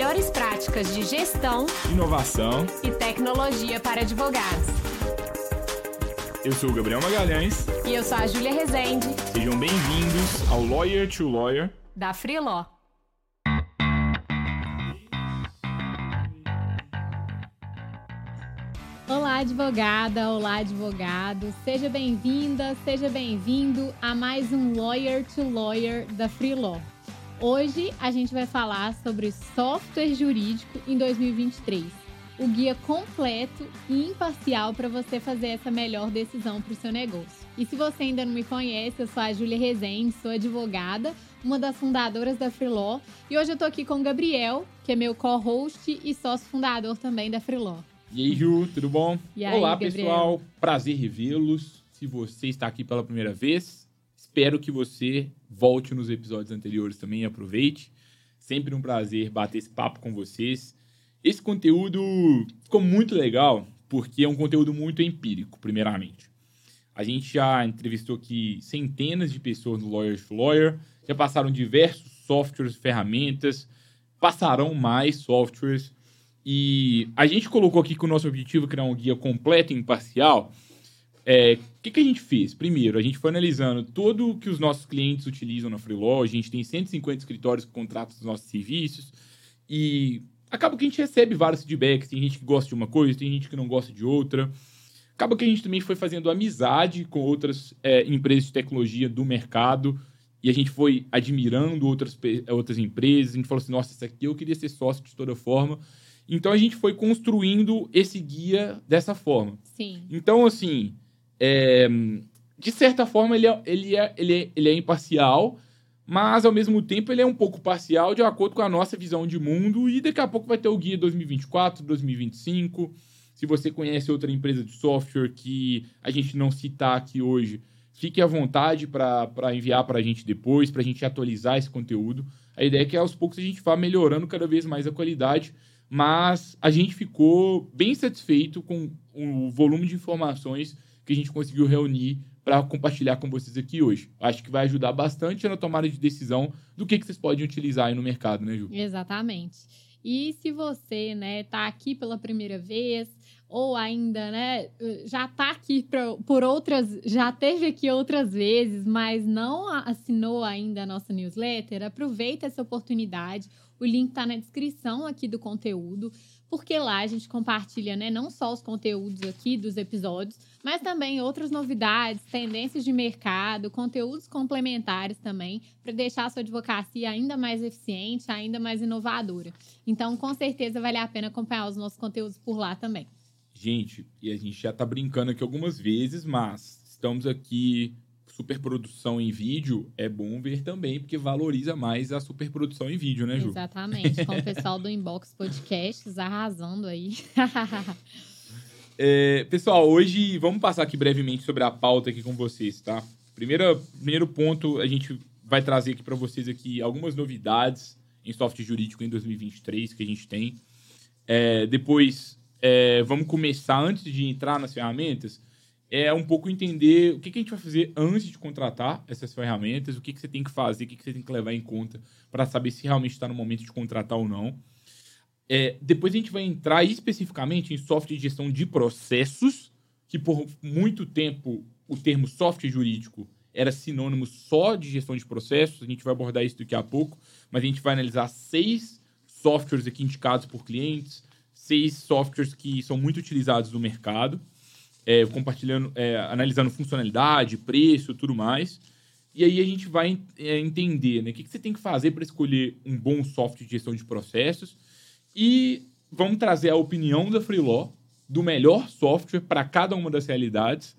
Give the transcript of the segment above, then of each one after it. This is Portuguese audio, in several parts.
melhores práticas de gestão, inovação e tecnologia para advogados. Eu sou o Gabriel Magalhães. E eu sou a Júlia Rezende. Sejam bem-vindos ao Lawyer to Lawyer da Freeló. Olá, advogada, olá, advogado. Seja bem-vinda, seja bem-vindo a mais um Lawyer to Lawyer da Freeló. Hoje a gente vai falar sobre software jurídico em 2023. O guia completo e imparcial para você fazer essa melhor decisão para o seu negócio. E se você ainda não me conhece, eu sou a Júlia Rezende, sou advogada, uma das fundadoras da Freeló. E hoje eu estou aqui com o Gabriel, que é meu co-host e sócio fundador também da Freeló. E aí, Ju, tudo bom? E aí, Olá, pessoal. Prazer revê-los. Se você está aqui pela primeira vez, espero que você volte nos episódios anteriores também e aproveite. Sempre um prazer bater esse papo com vocês. Esse conteúdo ficou muito legal porque é um conteúdo muito empírico, primeiramente. A gente já entrevistou aqui centenas de pessoas no Lawyer to Lawyer, já passaram diversos softwares, ferramentas, passarão mais softwares e a gente colocou aqui que o nosso objetivo é criar um guia completo e imparcial. É, o que, que a gente fez? Primeiro, a gente foi analisando tudo que os nossos clientes utilizam na Freelaw. A gente tem 150 escritórios que contratam os nossos serviços. E acaba que a gente recebe vários feedbacks. Tem gente que gosta de uma coisa, tem gente que não gosta de outra. Acaba que a gente também foi fazendo amizade com outras é, empresas de tecnologia do mercado. E a gente foi admirando outras, outras empresas. A gente falou assim: nossa, isso aqui eu queria ser sócio de toda forma. Então a gente foi construindo esse guia dessa forma. Sim. Então, assim, é, de certa forma, ele é, ele, é, ele, é, ele é imparcial, mas ao mesmo tempo ele é um pouco parcial de acordo com a nossa visão de mundo. E daqui a pouco vai ter o guia 2024, 2025. Se você conhece outra empresa de software que a gente não citar aqui hoje, fique à vontade para enviar para a gente depois, para a gente atualizar esse conteúdo. A ideia é que aos poucos a gente vá melhorando cada vez mais a qualidade mas a gente ficou bem satisfeito com o volume de informações que a gente conseguiu reunir para compartilhar com vocês aqui hoje. Acho que vai ajudar bastante na tomada de decisão do que, que vocês podem utilizar aí no mercado, né, Ju? Exatamente. E se você, né, tá aqui pela primeira vez ou ainda, né, já tá aqui pra, por outras, já teve aqui outras vezes, mas não assinou ainda a nossa newsletter, aproveita essa oportunidade. O link está na descrição aqui do conteúdo, porque lá a gente compartilha, né, não só os conteúdos aqui dos episódios, mas também outras novidades, tendências de mercado, conteúdos complementares também, para deixar a sua advocacia ainda mais eficiente, ainda mais inovadora. Então, com certeza vale a pena acompanhar os nossos conteúdos por lá também. Gente, e a gente já está brincando aqui algumas vezes, mas estamos aqui superprodução em vídeo, é bom ver também, porque valoriza mais a superprodução em vídeo, né, Ju? Exatamente, com o pessoal do Inbox Podcasts arrasando aí. é, pessoal, hoje vamos passar aqui brevemente sobre a pauta aqui com vocês, tá? Primeiro, primeiro ponto, a gente vai trazer aqui para vocês aqui algumas novidades em software jurídico em 2023 que a gente tem. É, depois, é, vamos começar, antes de entrar nas ferramentas, é um pouco entender o que, que, a gente vai fazer antes de contratar essas ferramentas, o que, que você tem que fazer, o que, que você tem que levar em conta para saber se realmente está no momento de contratar ou não. É, depois a gente vai entrar especificamente em software de gestão de processos, que por muito tempo o termo software jurídico era sinônimo só de gestão de processos. A gente vai abordar isso daqui a pouco, mas a gente vai analisar seis softwares aqui indicados por clientes, seis softwares que são muito utilizados no mercado é, compartilhando, é, analisando funcionalidade, preço, tudo mais. E aí a gente vai é, entender né, o que, que você tem que fazer para escolher um bom software de gestão de processos. E vamos trazer a opinião da Freelaw do melhor software para cada uma das realidades.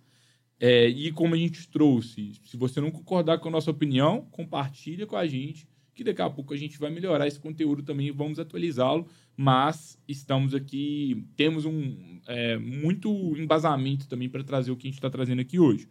É, e como a gente trouxe, se você não concordar com a nossa opinião, compartilha com a gente, que daqui a pouco a gente vai melhorar esse conteúdo também e vamos atualizá-lo mas estamos aqui, temos um é, muito embasamento também para trazer o que a gente está trazendo aqui hoje.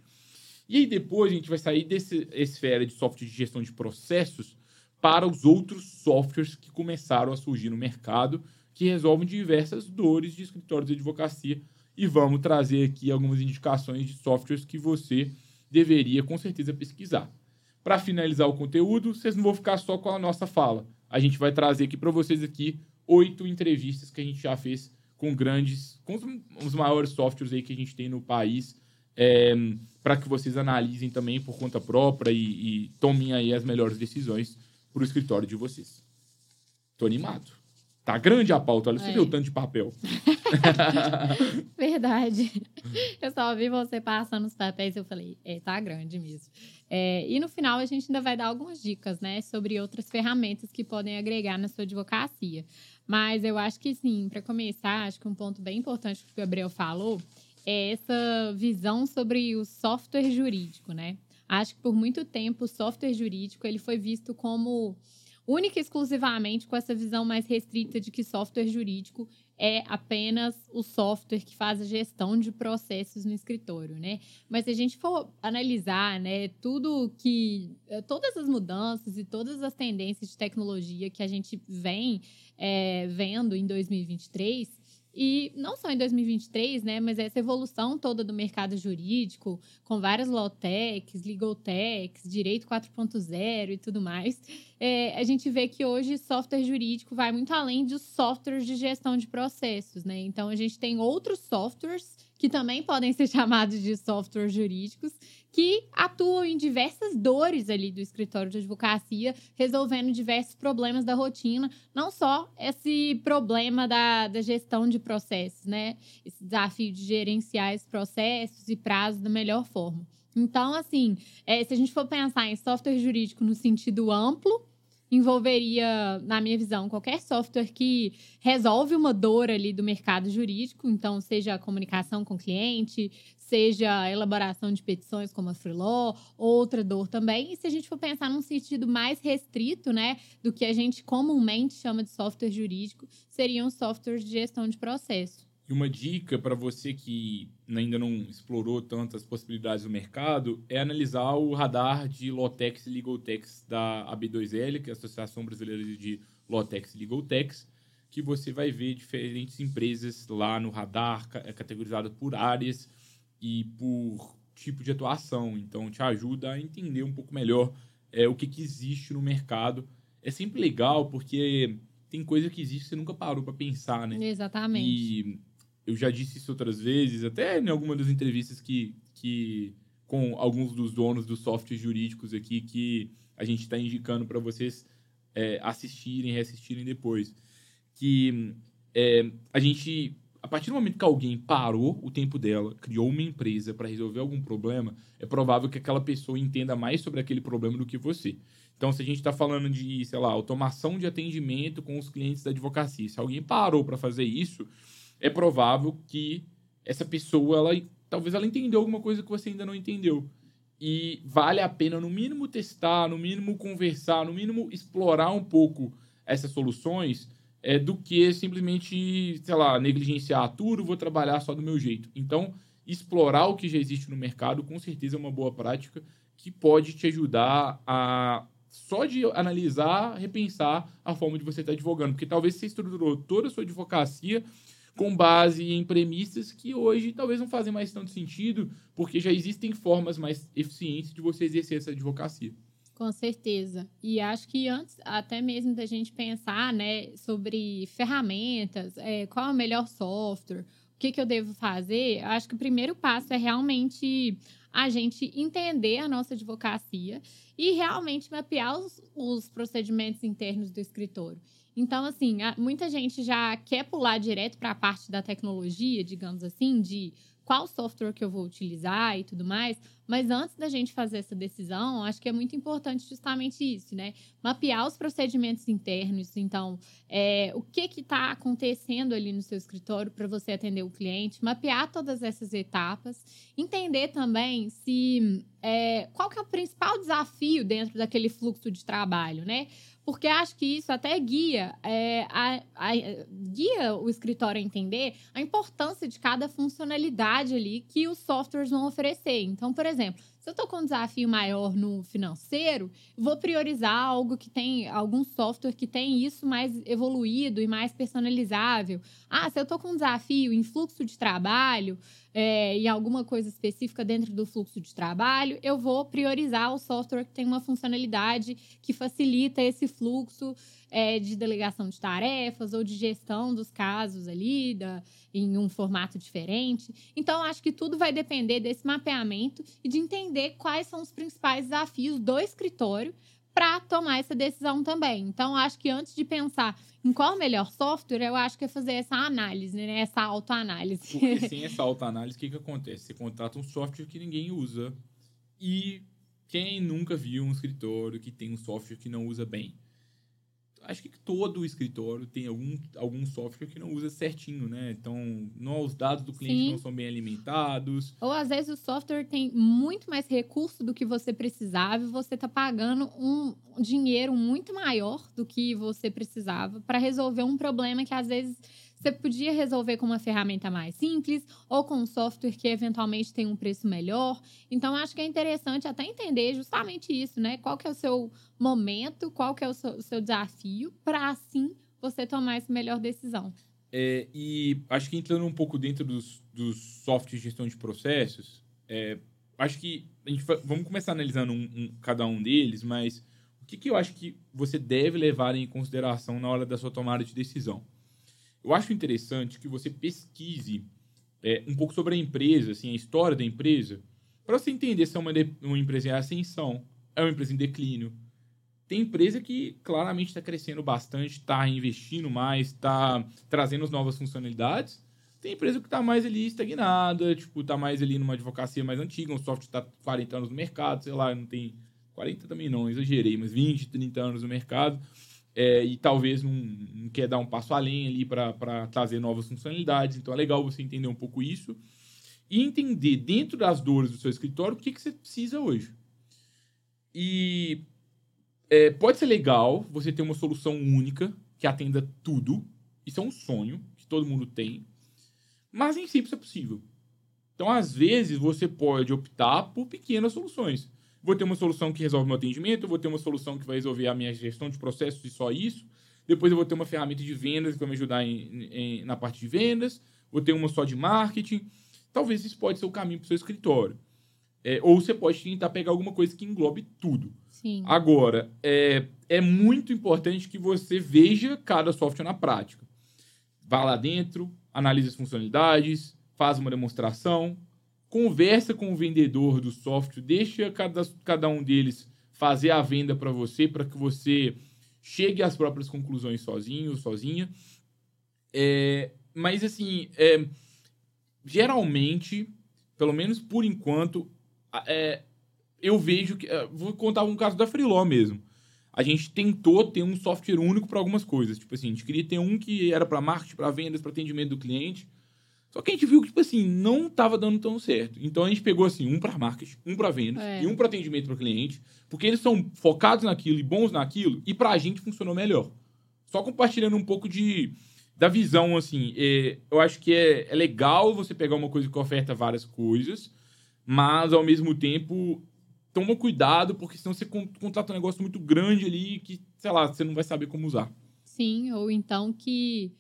E aí depois a gente vai sair dessa esfera de software de gestão de processos para os outros softwares que começaram a surgir no mercado, que resolvem diversas dores de escritórios de advocacia. E vamos trazer aqui algumas indicações de softwares que você deveria com certeza pesquisar. Para finalizar o conteúdo, vocês não vão ficar só com a nossa fala. A gente vai trazer aqui para vocês aqui oito entrevistas que a gente já fez com grandes, com os, os maiores softwares aí que a gente tem no país, é, para que vocês analisem também por conta própria e, e tomem aí as melhores decisões para o escritório de vocês. Tô animado. Tá grande a pauta, olha, você é. viu o tanto de papel. Verdade. Eu só vi você passando os papéis e eu falei, é, tá grande mesmo. É, e no final a gente ainda vai dar algumas dicas, né, sobre outras ferramentas que podem agregar na sua advocacia. Mas eu acho que sim, para começar, acho que um ponto bem importante que o Gabriel falou é essa visão sobre o software jurídico, né? Acho que por muito tempo o software jurídico ele foi visto como única e exclusivamente com essa visão mais restrita de que software jurídico é apenas o software que faz a gestão de processos no escritório, né? Mas se a gente for analisar, né, tudo que eh, todas as mudanças e todas as tendências de tecnologia que a gente vem é, vendo em 2023, e não só em 2023, né, mas essa evolução toda do mercado jurídico, com várias low-techs, legal-techs, direito 4.0 e tudo mais, é, a gente vê que hoje software jurídico vai muito além dos softwares de gestão de processos, né? Então, a gente tem outros softwares que também podem ser chamados de softwares jurídicos, que atuam em diversas dores ali do escritório de advocacia, resolvendo diversos problemas da rotina, não só esse problema da, da gestão de processos, né? Esse desafio de gerenciar esses processos e prazos da melhor forma. Então, assim, é, se a gente for pensar em software jurídico no sentido amplo, envolveria, na minha visão, qualquer software que resolve uma dor ali do mercado jurídico, então seja comunicação com o cliente, seja a elaboração de petições como a Freelaw, outra dor também. E se a gente for pensar num sentido mais restrito, né, do que a gente comumente chama de software jurídico, seriam softwares de gestão de processo. E uma dica para você que ainda não explorou tantas possibilidades do mercado é analisar o radar de Lotex e Legaltex da AB2L, que é a Associação Brasileira de Lotex e Legaltex, que você vai ver diferentes empresas lá no radar, é categorizado por áreas e por tipo de atuação. Então, te ajuda a entender um pouco melhor é, o que, que existe no mercado. É sempre legal porque tem coisa que existe que você nunca parou para pensar, né? Exatamente. E eu já disse isso outras vezes, até em alguma das entrevistas que, que com alguns dos donos dos softwares jurídicos aqui que a gente está indicando para vocês é, assistirem, reassistirem depois. Que é, a gente, a partir do momento que alguém parou o tempo dela, criou uma empresa para resolver algum problema, é provável que aquela pessoa entenda mais sobre aquele problema do que você. Então, se a gente está falando de, sei lá, automação de atendimento com os clientes da advocacia, se alguém parou para fazer isso, é provável que essa pessoa, ela, talvez ela entendeu alguma coisa que você ainda não entendeu. E vale a pena, no mínimo, testar, no mínimo, conversar, no mínimo, explorar um pouco essas soluções é, do que simplesmente, sei lá, negligenciar tudo, vou trabalhar só do meu jeito. Então, explorar o que já existe no mercado, com certeza é uma boa prática que pode te ajudar a só de analisar, repensar a forma de você estar advogando. Porque talvez você estruturou toda a sua advocacia com base em premissas que hoje talvez não fazem mais tanto sentido, porque já existem formas mais eficientes de você exercer essa advocacia. Com certeza. E acho que antes até mesmo da gente pensar né, sobre ferramentas, é, qual é o melhor software, o que, que eu devo fazer, acho que o primeiro passo é realmente a gente entender a nossa advocacia e realmente mapear os, os procedimentos internos do escritório. Então, assim, muita gente já quer pular direto para a parte da tecnologia, digamos assim, de qual software que eu vou utilizar e tudo mais. Mas antes da gente fazer essa decisão, acho que é muito importante justamente isso, né? Mapear os procedimentos internos. Então, é, o que está acontecendo ali no seu escritório para você atender o cliente, mapear todas essas etapas, entender também se é, qual que é o principal desafio dentro daquele fluxo de trabalho, né? porque acho que isso até guia, é, a, a, guia o escritório a entender a importância de cada funcionalidade ali que os softwares vão oferecer. Então, por exemplo, se Se eu estou com um desafio maior no financeiro, vou priorizar algo que tem algum software que tem isso mais evoluído e mais personalizável. Ah, se eu estou com um desafio em fluxo de trabalho, é, em alguma coisa específica dentro do fluxo de trabalho, eu vou priorizar o software que tem uma funcionalidade que facilita esse fluxo é, de delegação de tarefas ou de gestão dos casos ali da, em um formato diferente. Então, acho que tudo vai depender desse mapeamento e de entender quais são os principais desafios do escritório para tomar essa decisão também. Então, acho que antes de pensar em qual o melhor software, eu acho que é fazer essa análise, né? Essa autoanálise. Porque sem essa autoanálise, o que, que acontece? Você contrata um software que ninguém usa. E quem nunca viu um escritório que tem um software que não usa bem? Acho que todo escritório tem algum, algum software que não usa certinho, né? Então, não, os dados do cliente Sim. não são bem alimentados. Ou às vezes o software tem muito mais recurso do que você precisava e você está pagando um dinheiro muito maior do que você precisava para resolver um problema que às vezes você podia resolver com uma ferramenta mais simples ou com um software que eventualmente tem um preço melhor. Então, acho que é interessante até entender justamente isso, né? Qual que é o seu momento, qual que é o seu, o seu desafio, para assim você tomar essa melhor decisão. É, e acho que entrando um pouco dentro dos, dos softwares de gestão de processos, é, acho que a gente vamos começar analisando um, um, cada um deles, mas o que, que eu acho que você deve levar em consideração na hora da sua tomada de decisão? Eu acho interessante que você pesquise é, um pouco sobre a empresa, assim, a história da empresa, para você entender se é uma, de, uma empresa em ascensão, é uma empresa em declínio. Tem empresa que claramente está crescendo bastante, está investindo mais, está trazendo as novas funcionalidades. Tem empresa que está mais ali estagnada, tipo, está mais ali numa advocacia mais antiga, um software está 40 anos no mercado, sei lá, não tem 40 também não, exagerei, mas 20, 30 anos no mercado é, e talvez não, não, quer dar um passo além ali para trazer novas funcionalidades. Então é legal você entender um pouco isso e entender dentro das dores do seu escritório o que, que você precisa hoje. E é, pode ser legal você ter uma solução única que atenda tudo. Isso é um sonho que todo mundo tem, mas nem sempre isso é possível. Então, às vezes, você pode optar por pequenas soluções vou ter uma solução que resolve meu atendimento, vou ter uma solução que vai resolver a minha gestão de processos e só isso. Depois eu vou ter uma ferramenta de vendas que vai me ajudar em, em, na parte de vendas. Vou ter uma só de marketing. Talvez isso pode ser o caminho para o seu escritório. É, ou você pode tentar pegar alguma coisa que englobe tudo. Sim. Agora, é, é muito importante que você veja cada software na prática. Vá lá dentro, analise as funcionalidades, faz uma demonstração, conversa com o vendedor do software, deixa cada, cada um deles fazer a venda para você, para que você chegue às próprias conclusões sozinho, sozinha. É, mas, assim, é, geralmente, pelo menos por enquanto, é, eu vejo que. É, vou contar um caso da Freeló mesmo. A gente tentou ter um software único para algumas coisas. Tipo assim, a gente queria ter um que era para marketing, para vendas, para atendimento do cliente. Só que a gente viu que, tipo assim, não estava dando tão certo. Então a gente pegou, assim, um para marketing, um para vendas é. e um para atendimento para cliente, porque eles são focados naquilo e bons naquilo, e para a gente funcionou melhor. Só compartilhando um pouco de da visão, assim, é, eu acho que é, é legal você pegar uma coisa que oferta várias coisas, mas ao mesmo tempo toma cuidado, porque senão você contrata um negócio muito grande ali que, sei lá, você não vai saber como usar. Sim, ou então que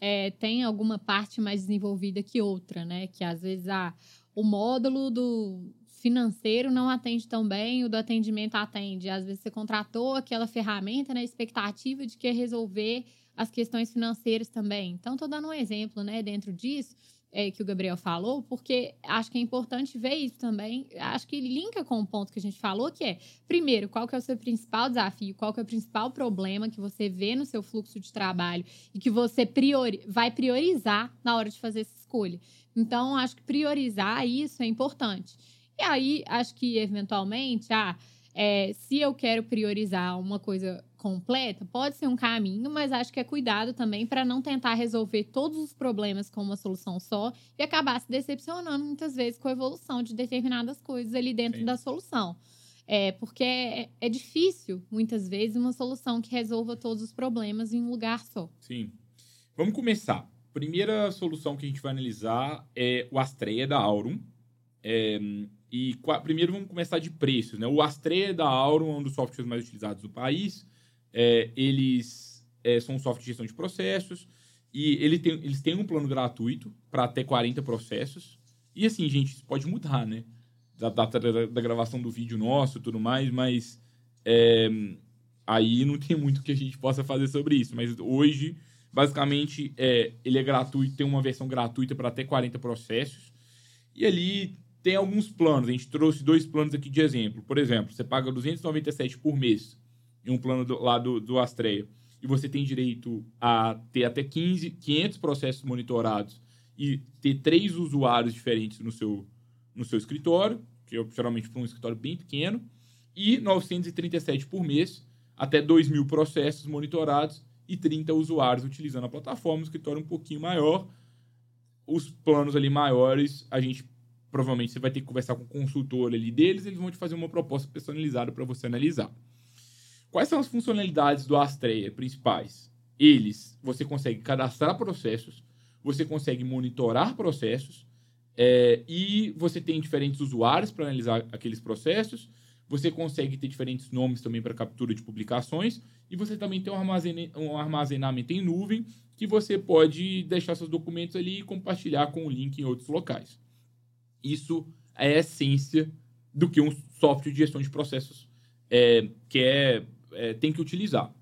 é, tem alguma parte mais desenvolvida que outra, né? Que às vezes ah, o módulo do financeiro não atende tão bem, o do atendimento atende. Às vezes você contratou aquela ferramenta na expectativa de que resolver as questões financeiras também. Então, estou dando um exemplo, né, dentro disso é, que o Gabriel falou, porque acho que é importante ver isso também. Acho que linka com o ponto que a gente falou, que é, primeiro, qual que é o seu principal desafio, qual que é o principal problema que você vê no seu fluxo de trabalho e que você priori vai priorizar na hora de fazer essa escolha. Então, acho que priorizar isso é importante. E aí, acho que, eventualmente, ah, é, se eu quero priorizar uma coisa completa, pode ser um caminho, mas acho que é cuidado também para não tentar resolver todos os problemas com uma solução só e acabar se decepcionando muitas vezes com a evolução de determinadas coisas ali dentro Sim. da solução. É, porque é, é, difícil, muitas vezes, uma solução que resolva todos os problemas em um lugar só. Sim. Vamos começar. Primeira solução que a gente vai analisar é o Astreia da Aurum. É, E primeiro vamos começar de preços. Né? O Astrea da Auron é um dos softwares mais utilizados do país. É, eles é, são um software de gestão de processos e ele tem, eles têm um plano gratuito para até 40 processos. E assim, gente, isso pode mudar, né? Da data da, da gravação do vídeo nosso e tudo mais, mas é, aí não tem muito que a gente possa fazer sobre isso. Mas hoje, basicamente, é, ele é gratuito, tem uma versão gratuita para até 40 processos. E ali tem alguns planos. A gente trouxe dois planos aqui de exemplo. Por exemplo, você paga 297 por mês em um plano do, lá do, do Astreia. E você tem direito a ter até 15, 500 processos monitorados e ter três usuários diferentes no seu, no seu escritório, que é geralmente para um escritório bem pequeno, e 937 por mês, até 2 mil processos monitorados e 30 usuários utilizando a plataforma, um escritório um pouquinho maior. Os planos ali maiores, a gente provavelmente você vai ter que conversar com o consultor ali deles, eles vão te fazer uma proposta personalizada para você analisar. Quais são as funcionalidades do Astreia principais? Eles, você consegue cadastrar processos, você consegue monitorar processos é, e você tem diferentes usuários para analisar aqueles processos. Você consegue ter diferentes nomes também para captura de publicações e você também tem um, um armazenamento em nuvem que você pode deixar seus documentos ali e compartilhar com o link em outros locais. Isso é a essência do que um software de gestão de processos é, que é, é, tem que utilizar. O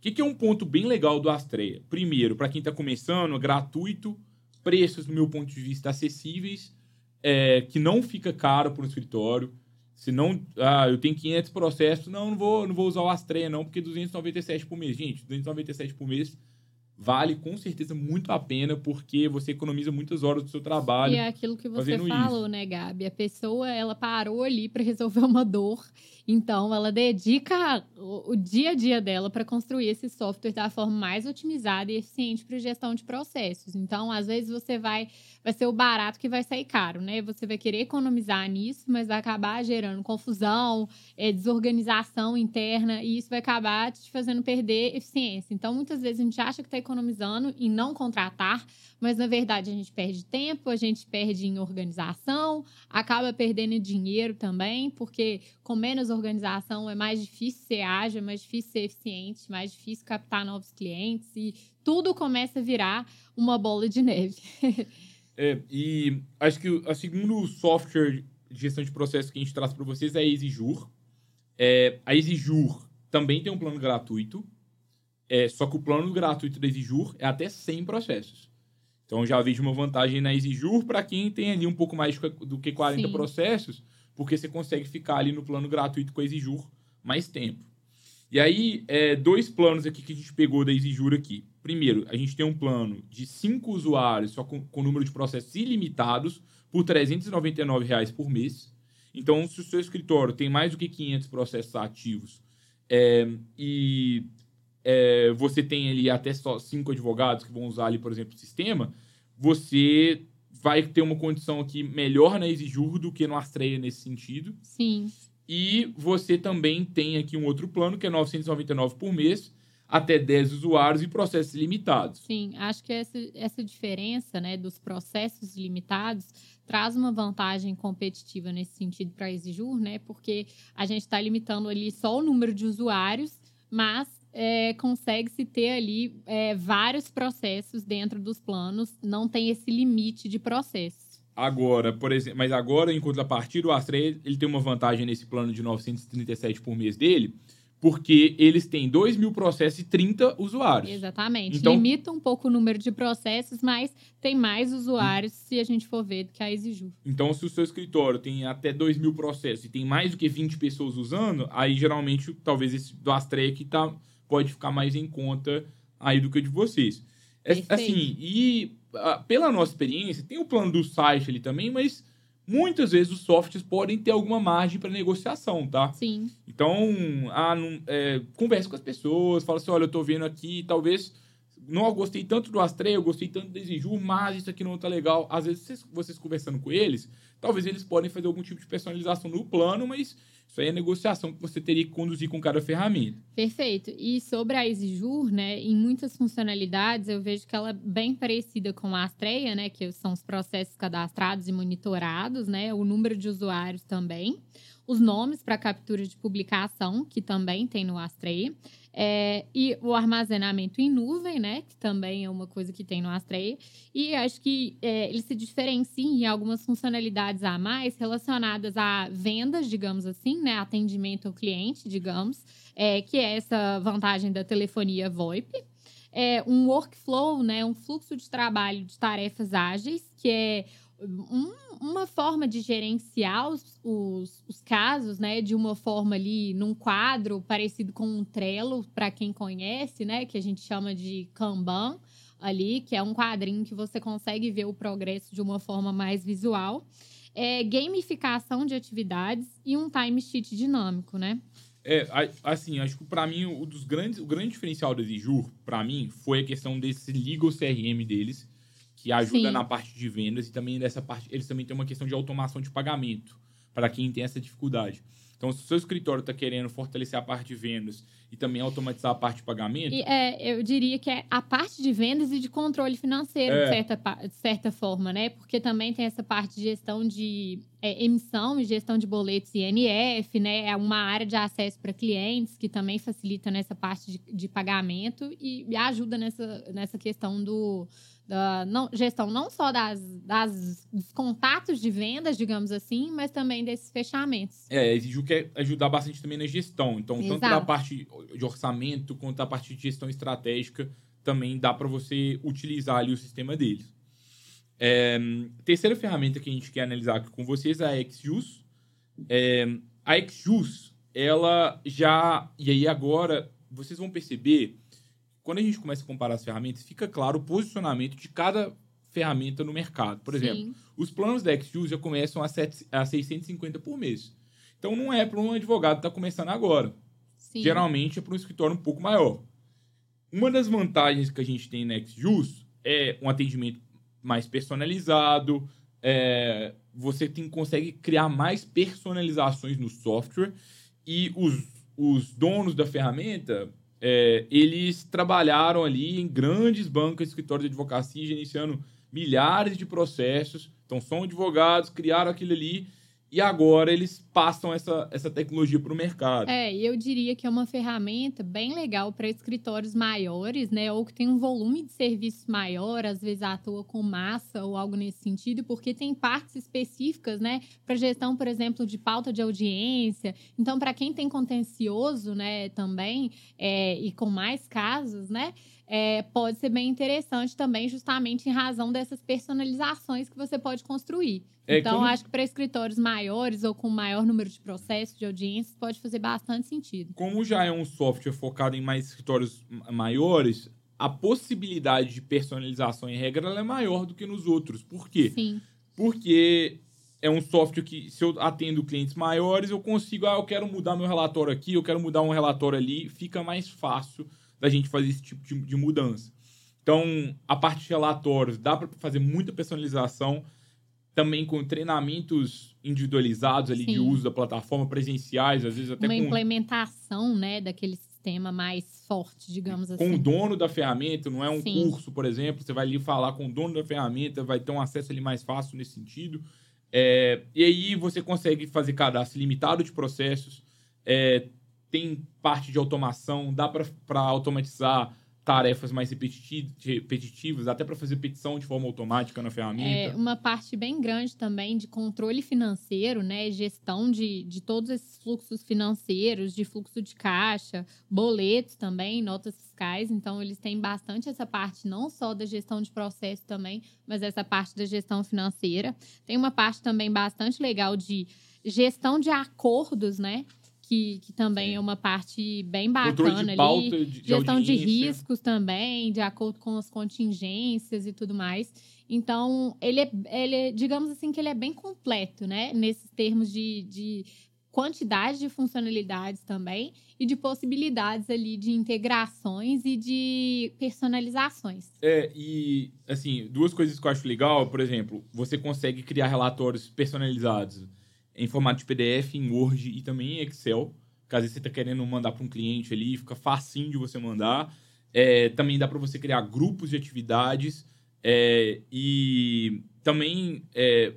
que, que, é um ponto bem legal do Astreia? Primeiro, para quem está começando, é gratuito, preços, do meu ponto de vista, acessíveis, é, que não fica caro para o escritório. Se não, ah, eu tenho 500 processos, não, não vou, não vou usar o Astreia não, porque 297 por mês. Gente, 297 por mês vale com certeza muito a pena, porque você economiza muitas horas do seu trabalho. E é aquilo que você falou, isso. né, Gabi? A pessoa, ela parou ali para resolver uma dor, então ela dedica o, dia a dia dela para construir esse software da forma mais otimizada e eficiente para gestão de processos. Então, às vezes você vai vai ser o barato que vai sair caro, né? Você vai querer economizar nisso, mas vai acabar gerando confusão, é, desorganização interna e isso vai acabar te fazendo perder eficiência. Então, muitas vezes a gente acha que está economizando em não contratar, mas na verdade a gente perde tempo, a gente perde em organização, acaba perdendo dinheiro também, porque com menos organização é mais difícil ser ágil, é mais difícil ser eficiente, mais difícil captar novos clientes e tudo começa a virar uma bola de neve. é, e acho que o segundo software de gestão de processos que a gente traz para vocês é a EasyJur. É, a EasyJur também tem um plano gratuito, é, só que o plano gratuito da EasyJur é até 100 processos. Então já vejo uma vantagem na EasyJur para quem tem ali um pouco mais do que 40 Sim. processos, porque você consegue ficar ali no plano gratuito com a EasyJur mais tempo. E aí, é, dois planos aqui que a gente pegou da EasyJur aqui. Primeiro, a gente tem um plano de cinco usuários, só com, com número de processos ilimitados, por 399 reais por mês. Então, se o seu escritório tem mais do que 500 processos ativos é, e é, você tem ali até só cinco advogados que vão usar ali, por exemplo, o sistema, você vai ter uma condição aqui melhor na EasyJur do que no Astreia nesse sentido. Sim. E você também tem aqui um outro plano, que é 999 por mês, até 10 usuários e processos limitados. Sim, acho que essa, essa diferença né, dos processos limitados traz uma vantagem competitiva nesse sentido para a EasyJur, né? Porque a gente está limitando ali só o número de usuários, mas é, consegue-se ter ali é, vários processos dentro dos planos, não tem esse limite de processos. Agora, por exemplo, mas agora, em contrapartida, o Astra ele tem uma vantagem nesse plano de 937 por mês dele, porque eles têm 2 mil processos e 30 usuários. Exatamente. Então, Limita um pouco o número de processos, mas tem mais usuários se a gente for ver do que a Exiju. Então, se o seu escritório tem até 2 mil processos e tem mais do que 20 pessoas usando, aí geralmente, talvez esse do Astrea aqui tá pode ficar mais em conta aí do que de vocês. É, assim, e uh, pela nossa experiência, tem o plano do site ali também, mas muitas vezes os softwares podem ter alguma margem para negociação, tá? Sim. Então, ah, não, é, converse com as pessoas, fala assim, olha, eu tô vendo aqui, talvez não gostei tanto do Astrea, eu gostei tanto do Exiju, mas isso aqui não tá legal. Às vezes, vocês, vocês conversando com eles, talvez eles podem fazer algum tipo de personalização no plano, mas Isso aí é negociação que você teria que conduzir com cada ferramenta. Perfeito. E sobre a EasyJur, né, em muitas funcionalidades, eu vejo que ela é bem parecida com a Astreia, né, que são os processos cadastrados e monitorados, né, o número de usuários também, os nomes para captura de publicação, que também tem no Astreia, é, e o armazenamento em nuvem, né? Que também é uma coisa que tem no Astrea. E acho que é, ele se diferencia em algumas funcionalidades a mais relacionadas a vendas, digamos assim, né? Atendimento ao cliente, digamos, é, que é essa vantagem da telefonia VoIP. É um workflow, né? Um fluxo de trabalho de tarefas ágeis, que é um, uma forma de gerenciar os, os, os, casos, né, de uma forma ali num quadro parecido com um Trello, para quem conhece, né, que a gente chama de Kanban ali, que é um quadrinho que você consegue ver o progresso de uma forma mais visual. É, gamificação de atividades e um timesheet dinâmico, né? É, assim, acho que para mim o dos grandes, o grande diferencial do Azure, para mim, foi a questão desse legal CRM deles, que ajuda Sim. na parte de vendas e também nessa parte. Eles também têm uma questão de automação de pagamento para quem tem essa dificuldade. Então, se o seu escritório está querendo fortalecer a parte de vendas e também automatizar a parte de pagamento. E, é, eu diria que é a parte de vendas e de controle financeiro, é. de, certa, de certa forma, né? Porque também tem essa parte de gestão de é, emissão e gestão de boletos INF, né? É uma área de acesso para clientes que também facilita nessa parte de, de pagamento e, e ajuda nessa, nessa questão do da não, gestão não só das, das, dos contatos de vendas, digamos assim, mas também desses fechamentos. É, exigiu que ajudar bastante também na gestão. Então, Exato. tanto da parte de orçamento quanto da parte de gestão estratégica, também dá para você utilizar ali o sistema deles. É, terceira ferramenta que a gente quer analisar aqui com vocês é a XJUS. É, a XJUS, ela já... E aí agora, vocês vão perceber quando a gente começa a comparar as ferramentas, fica claro o posicionamento de cada ferramenta no mercado. Por exemplo, Sim. os planos da XU já começam a, 7, a 650 por mês. Então não é para um advogado que está começando agora. Sim. Geralmente é para um escritório um pouco maior. Uma das vantagens que a gente tem na XJUS é um atendimento mais personalizado, é, você tem, consegue criar mais personalizações no software e os, os donos da ferramenta é, eles trabalharam ali em grandes bancos, escritórios de advocacia, gerenciando milhares de processos. Então, são advogados, criaram aquilo ali e agora eles passam essa, essa tecnologia para o mercado. É, e eu diria que é uma ferramenta bem legal para escritórios maiores, né? Ou que tem um volume de serviços maior, às vezes atua com massa ou algo nesse sentido, porque tem partes específicas, né? Para gestão, por exemplo, de pauta de audiência. Então, para quem tem contencioso, né, também, é, e com mais casos, né? É, pode ser bem interessante também, justamente em razão dessas personalizações que você pode construir. É, então, como... acho que para escritórios maiores ou com maior número de processos, de audiências, pode fazer bastante sentido. Como já é um software focado em mais escritórios maiores, a possibilidade de personalização em regra é maior do que nos outros. Por quê? Sim. Porque é um software que, se eu atendo clientes maiores, eu consigo, ah, eu quero mudar meu relatório aqui, eu quero mudar um relatório ali, fica mais fácil da gente fazer esse tipo de, de mudança. Então, a parte de relatórios, dá para fazer muita personalização, também com treinamentos individualizados ali Sim. de uso da plataforma, presenciais, às vezes até Uma com... implementação, né, daquele sistema mais forte, digamos com assim. Com o dono da ferramenta, não é um Sim. curso, por exemplo, você vai ali falar com o dono da ferramenta, vai ter um acesso ali mais fácil nesse sentido. É, e aí você consegue fazer cadastro limitado de processos, é, tem parte de automação, dá para automatizar tarefas mais repetitivas, até para fazer petição de forma automática na ferramenta. É uma parte bem grande também de controle financeiro, né? Gestão de, de todos esses fluxos financeiros, de fluxo de caixa, boletos também, notas fiscais. Então, eles têm bastante essa parte, não só da gestão de processo também, mas essa parte da gestão financeira. Tem uma parte também bastante legal de gestão de acordos, né? Que, que também Sim. é uma parte bem bacana de ali. De, de Gestão audiência. de riscos também, de acordo com as contingências e tudo mais. Então, ele é, ele é, digamos assim, que ele é bem completo, né? Nesses termos de, de quantidade de funcionalidades também e de possibilidades ali de integrações e de personalizações. É, e assim, duas coisas que eu acho legal, por exemplo, você consegue criar relatórios personalizados em formato de PDF, em Word e também em Excel. Caso você está querendo mandar para um cliente ali, fica facinho de você mandar. É, também dá para você criar grupos de atividades é, e também é,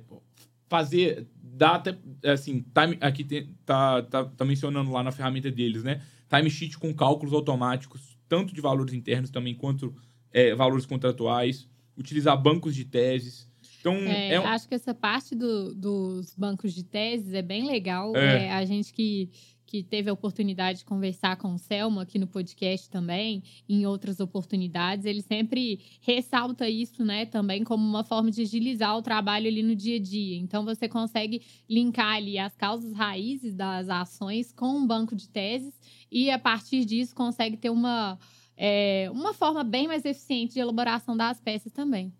fazer dá até assim time aqui tem, tá, tá, tá mencionando lá na ferramenta deles né timesheet com cálculos automáticos tanto de valores internos também quanto é, valores contratuais utilizar bancos de teses então é, é acho que essa parte do, dos bancos de teses é bem legal é. é a gente que que teve a oportunidade de conversar com o Selma aqui no podcast também, em outras oportunidades, ele sempre ressalta isso, né, também como uma forma de agilizar o trabalho ali no dia a dia. Então você consegue linkar ali as causas raízes das ações com um banco de teses e a partir disso consegue ter uma é, uma forma bem mais eficiente de elaboração das peças também.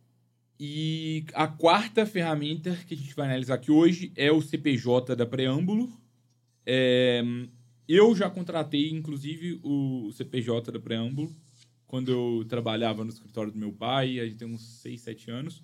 E a quarta ferramenta que a gente vai analisar aqui hoje é o CPJ da Preâmbulo, é, eu já contratei, inclusive, o CPJ da Preâmbulo, quando eu trabalhava no escritório do meu pai, a gente tem uns 6, 7 anos.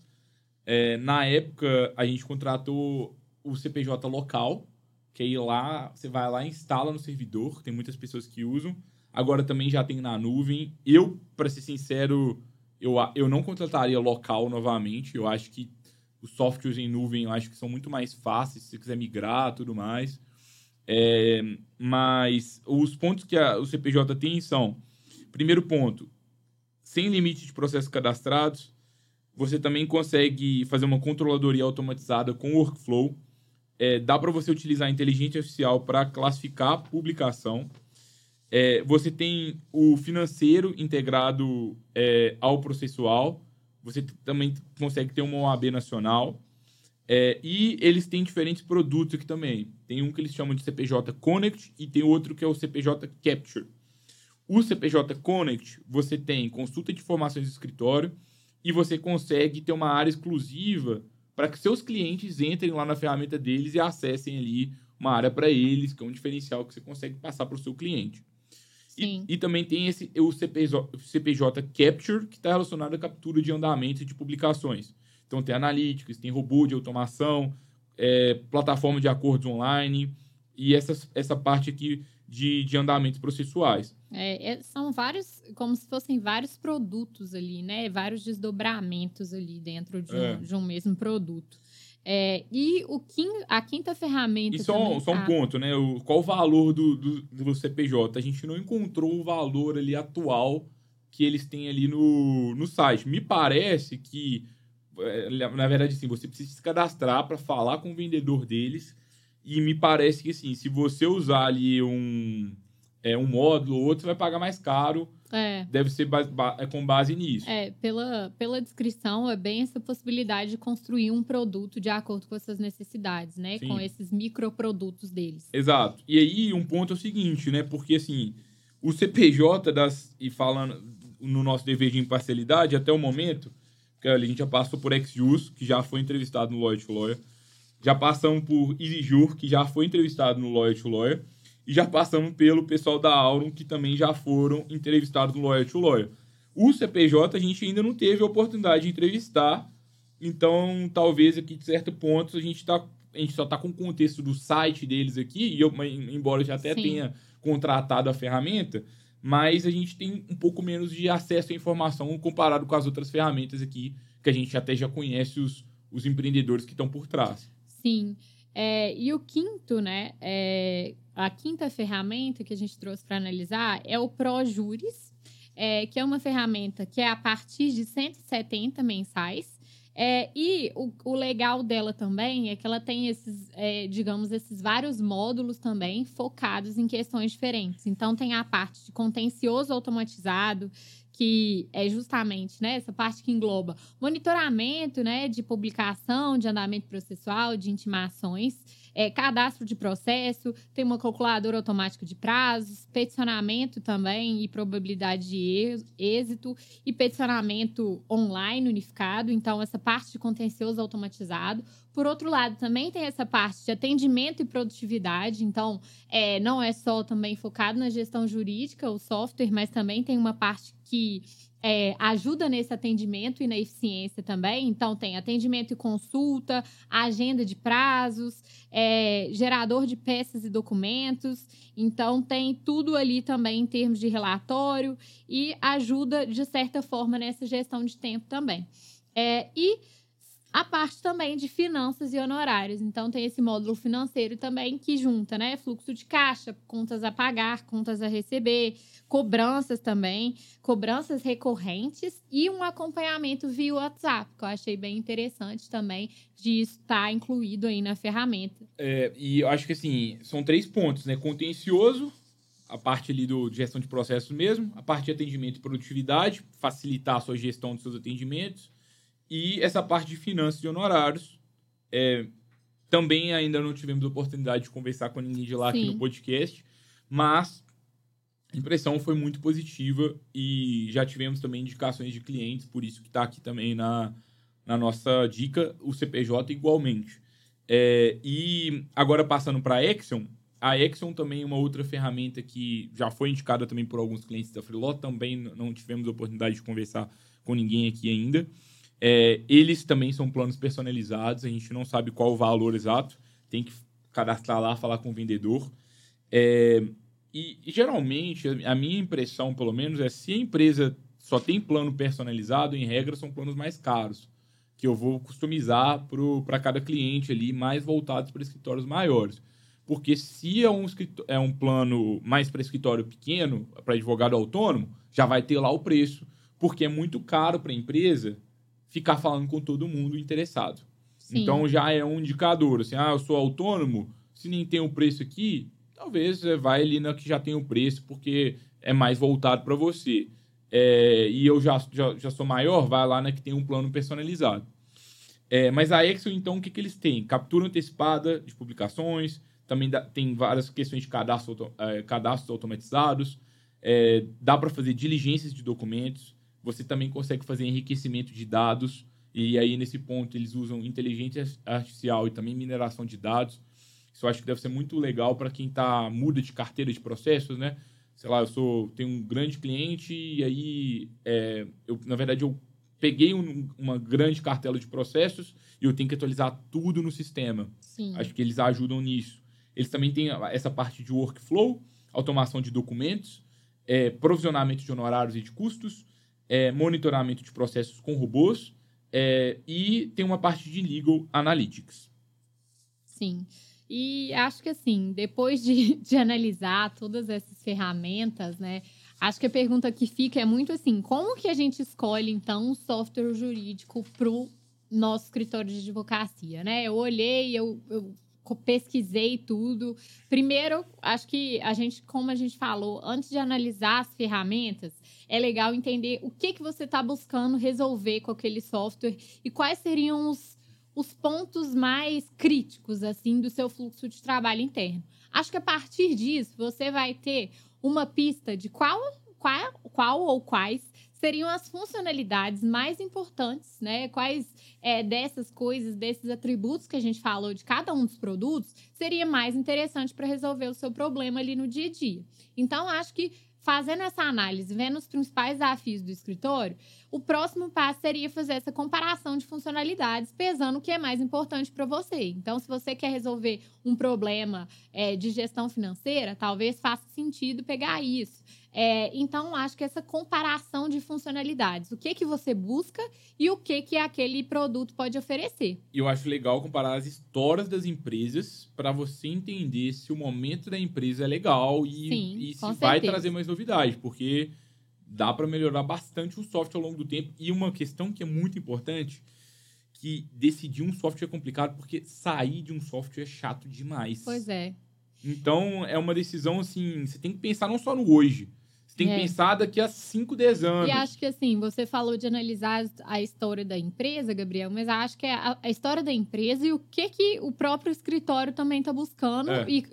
É, na época, a gente contratou o CPJ local, que aí lá, você vai lá e instala no servidor, tem muitas pessoas que usam. Agora também já tem na nuvem. Eu, para ser sincero, eu, eu não contrataria local novamente. Eu acho que os softwares em nuvem, eu acho que são muito mais fáceis, se você quiser migrar tudo mais. É, mas os pontos que a, o CPJ tem são: primeiro ponto, sem limite de processos cadastrados, você também consegue fazer uma controladoria automatizada com workflow. É, dá para você utilizar a inteligência artificial para classificar a publicação. É, você tem o financeiro integrado é, ao processual. Você também consegue ter uma OAB nacional. É, e eles têm diferentes produtos aqui também. Tem um que eles chamam de CPJ Connect e tem outro que é o CPJ Capture. O CPJ Connect, você tem consulta de informações do escritório e você consegue ter uma área exclusiva para que seus clientes entrem lá na ferramenta deles e acessem ali uma área para eles, que é um diferencial que você consegue passar para o seu cliente. E, e, também tem esse, o CPJ, CPJ Capture, que está relacionado à captura de andamentos e de publicações. Então tem analytics, tem robô de automação, é, plataforma de acordos online e essa, essa parte aqui de, de andamentos processuais. É, é, são vários, como se fossem vários produtos ali, né? Vários desdobramentos ali dentro de um, é. de um mesmo produto. É, e o quim, a quinta ferramenta. E só, também, só um ponto, né? O, qual o valor do, do, do, CPJ? A gente não encontrou o valor ali atual que eles têm ali no, no site. Me parece que é, na verdade, sim, você precisa se cadastrar para falar com o vendedor deles. E me parece que, assim, se você usar ali um, é, um módulo ou outro, você vai pagar mais caro. É. Deve ser é com base nisso. É, pela, pela descrição, é bem essa possibilidade de construir um produto de acordo com essas necessidades, né? Sim. Com esses microprodutos deles. Exato. E aí, um ponto é o seguinte, né? Porque, assim, o CPJ das. E falando no nosso dever de imparcialidade, até o momento, que a gente já passou por XJus, que já foi entrevistado no Lawyer to Lawyer. Já passamos por EasyJur, que já foi entrevistado no Lawyer to Lawyer. E já passamos pelo pessoal da Aurum, que também já foram entrevistados no Lawyer to Lawyer. O CPJ a gente ainda não teve a oportunidade de entrevistar, então talvez aqui de certo ponto a gente, tá, a gente só está com o contexto do site deles aqui, e eu, embora eu já até Sim. tenha contratado a ferramenta, mas a gente tem um pouco menos de acesso à informação comparado com as outras ferramentas aqui, que a gente até já conhece os, os empreendedores que estão por trás. Sim. É, e o quinto, né? É, a quinta ferramenta que a gente trouxe para analisar é o ProJuris, é, que é uma ferramenta que é a partir de 170 mensais. É, e o, o, legal dela também é que ela tem esses, é, digamos, esses vários módulos também focados em questões diferentes. Então, tem a parte de contencioso automatizado, que é justamente né, essa parte que engloba monitoramento né, de publicação, de andamento processual, de intimações é, cadastro de processo, tem uma calculadora automática de prazos, peticionamento também e probabilidade de êxito, e peticionamento online unificado. Então, essa parte de contencioso automatizado, Por outro lado, também tem essa parte de atendimento e produtividade. Então, é, não é só também focado na gestão jurídica, o software, mas também tem uma parte que é, ajuda nesse atendimento e na eficiência também. Então, tem atendimento e consulta, agenda de prazos, é, gerador de peças e documentos. Então, tem tudo ali também em termos de relatório e ajuda, de certa forma, nessa gestão de tempo também. É, e a parte também de finanças e honorários. Então, tem esse módulo financeiro também que junta, né? Fluxo de caixa, contas a pagar, contas a receber, cobranças também, cobranças recorrentes e um acompanhamento via WhatsApp, que eu achei bem interessante também de estar incluído aí na ferramenta. É, e eu acho que, assim, são três pontos, né? Contencioso, a parte ali do, de gestão de processos mesmo, a parte de atendimento e produtividade, facilitar a sua gestão dos seus atendimentos, e essa parte de finanças e honorários. É, também ainda não tivemos oportunidade de conversar com ninguém de lá Sim. aqui no podcast, mas a impressão foi muito positiva e já tivemos também indicações de clientes, por isso que está aqui também na, na nossa dica, o CPJ igualmente. É, e agora passando para a Exxon, a Exxon também é uma outra ferramenta que já foi indicada também por alguns clientes da Freelot, também não tivemos oportunidade de conversar com ninguém aqui ainda. É, eles também são planos personalizados, a gente não sabe qual o valor exato, tem que cadastrar lá, falar com o vendedor. É, e, e, geralmente, a minha impressão, pelo menos, é se a empresa só tem plano personalizado, em regra, são planos mais caros, que eu vou customizar para cada cliente ali, mais voltados para escritórios maiores. Porque se é um, é um plano mais para escritório pequeno, para advogado autônomo, já vai ter lá o preço, porque é muito caro para a empresa ficar falando com todo mundo interessado. Sim. Então já é um indicador, assim, ah, eu sou autônomo, se nem tem o um preço aqui, talvez você vai ali na que já tem o preço, porque é mais voltado para você. É, e eu já, já, já sou maior, vai lá na que tem um plano personalizado. É, mas a Excel, então, o que, que eles têm? Captura antecipada de publicações, também dá, tem várias questões de cadastro, é, cadastros automatizados, dá para fazer diligências de documentos, você também consegue fazer enriquecimento de dados. E aí, nesse ponto, eles usam inteligência artificial e também mineração de dados. Isso eu acho que deve ser muito legal para quem tá, muda de carteira de processos, né? Sei lá, eu sou, tenho um grande cliente e aí, é, eu, na verdade, eu peguei um, uma grande cartela de processos e eu tenho que atualizar tudo no sistema. Sim. Acho que eles ajudam nisso. Eles também têm essa parte de workflow, automação de documentos, é, provisionamento de honorários e de custos, é, monitoramento de processos com robôs é, e tem uma parte de legal analytics. Sim. E acho que assim, depois de, de analisar todas essas ferramentas, né? Acho que a pergunta que fica é muito assim: como que a gente escolhe, então, um software jurídico para o nosso escritório de advocacia, né? Eu olhei, eu, eu pesquisei tudo. Primeiro, acho que a gente, como a gente falou, antes de analisar as ferramentas, é legal entender o que, que você está buscando resolver com aquele software e quais seriam os, os pontos mais críticos assim do seu fluxo de trabalho interno. Acho que a partir disso você vai ter uma pista de qual, qual, qual ou quais seriam as funcionalidades mais importantes, né? Quais é, dessas coisas, desses atributos que a gente falou de cada um dos produtos, seria mais interessante para resolver o seu problema ali no dia a dia. Então, acho que fazendo essa análise, vendo os principais desafios do escritório, o próximo passo seria fazer essa comparação de funcionalidades, pesando o que é mais importante para você. Então, se você quer resolver um problema é, de gestão financeira, talvez faça sentido pegar isso. É, então, acho que essa comparação de funcionalidades, o que que você busca e o que que aquele produto pode oferecer. Eu acho legal comparar as histórias das empresas para você entender se o momento da empresa é legal e, Sim, e se vai trazer mais novidade, porque dá para melhorar bastante o software ao longo do tempo. E uma questão que é muito importante, que decidir um software é complicado, porque sair de um software é chato demais. Pois é. Então, é uma decisão assim, você tem que pensar não só no hoje, Você tem que É. pensar daqui a 5, 10 anos. E acho que assim, você falou de analisar a história da empresa, Gabriel, mas acho que é a, a história da empresa e o que que o próprio escritório também está buscando É. e,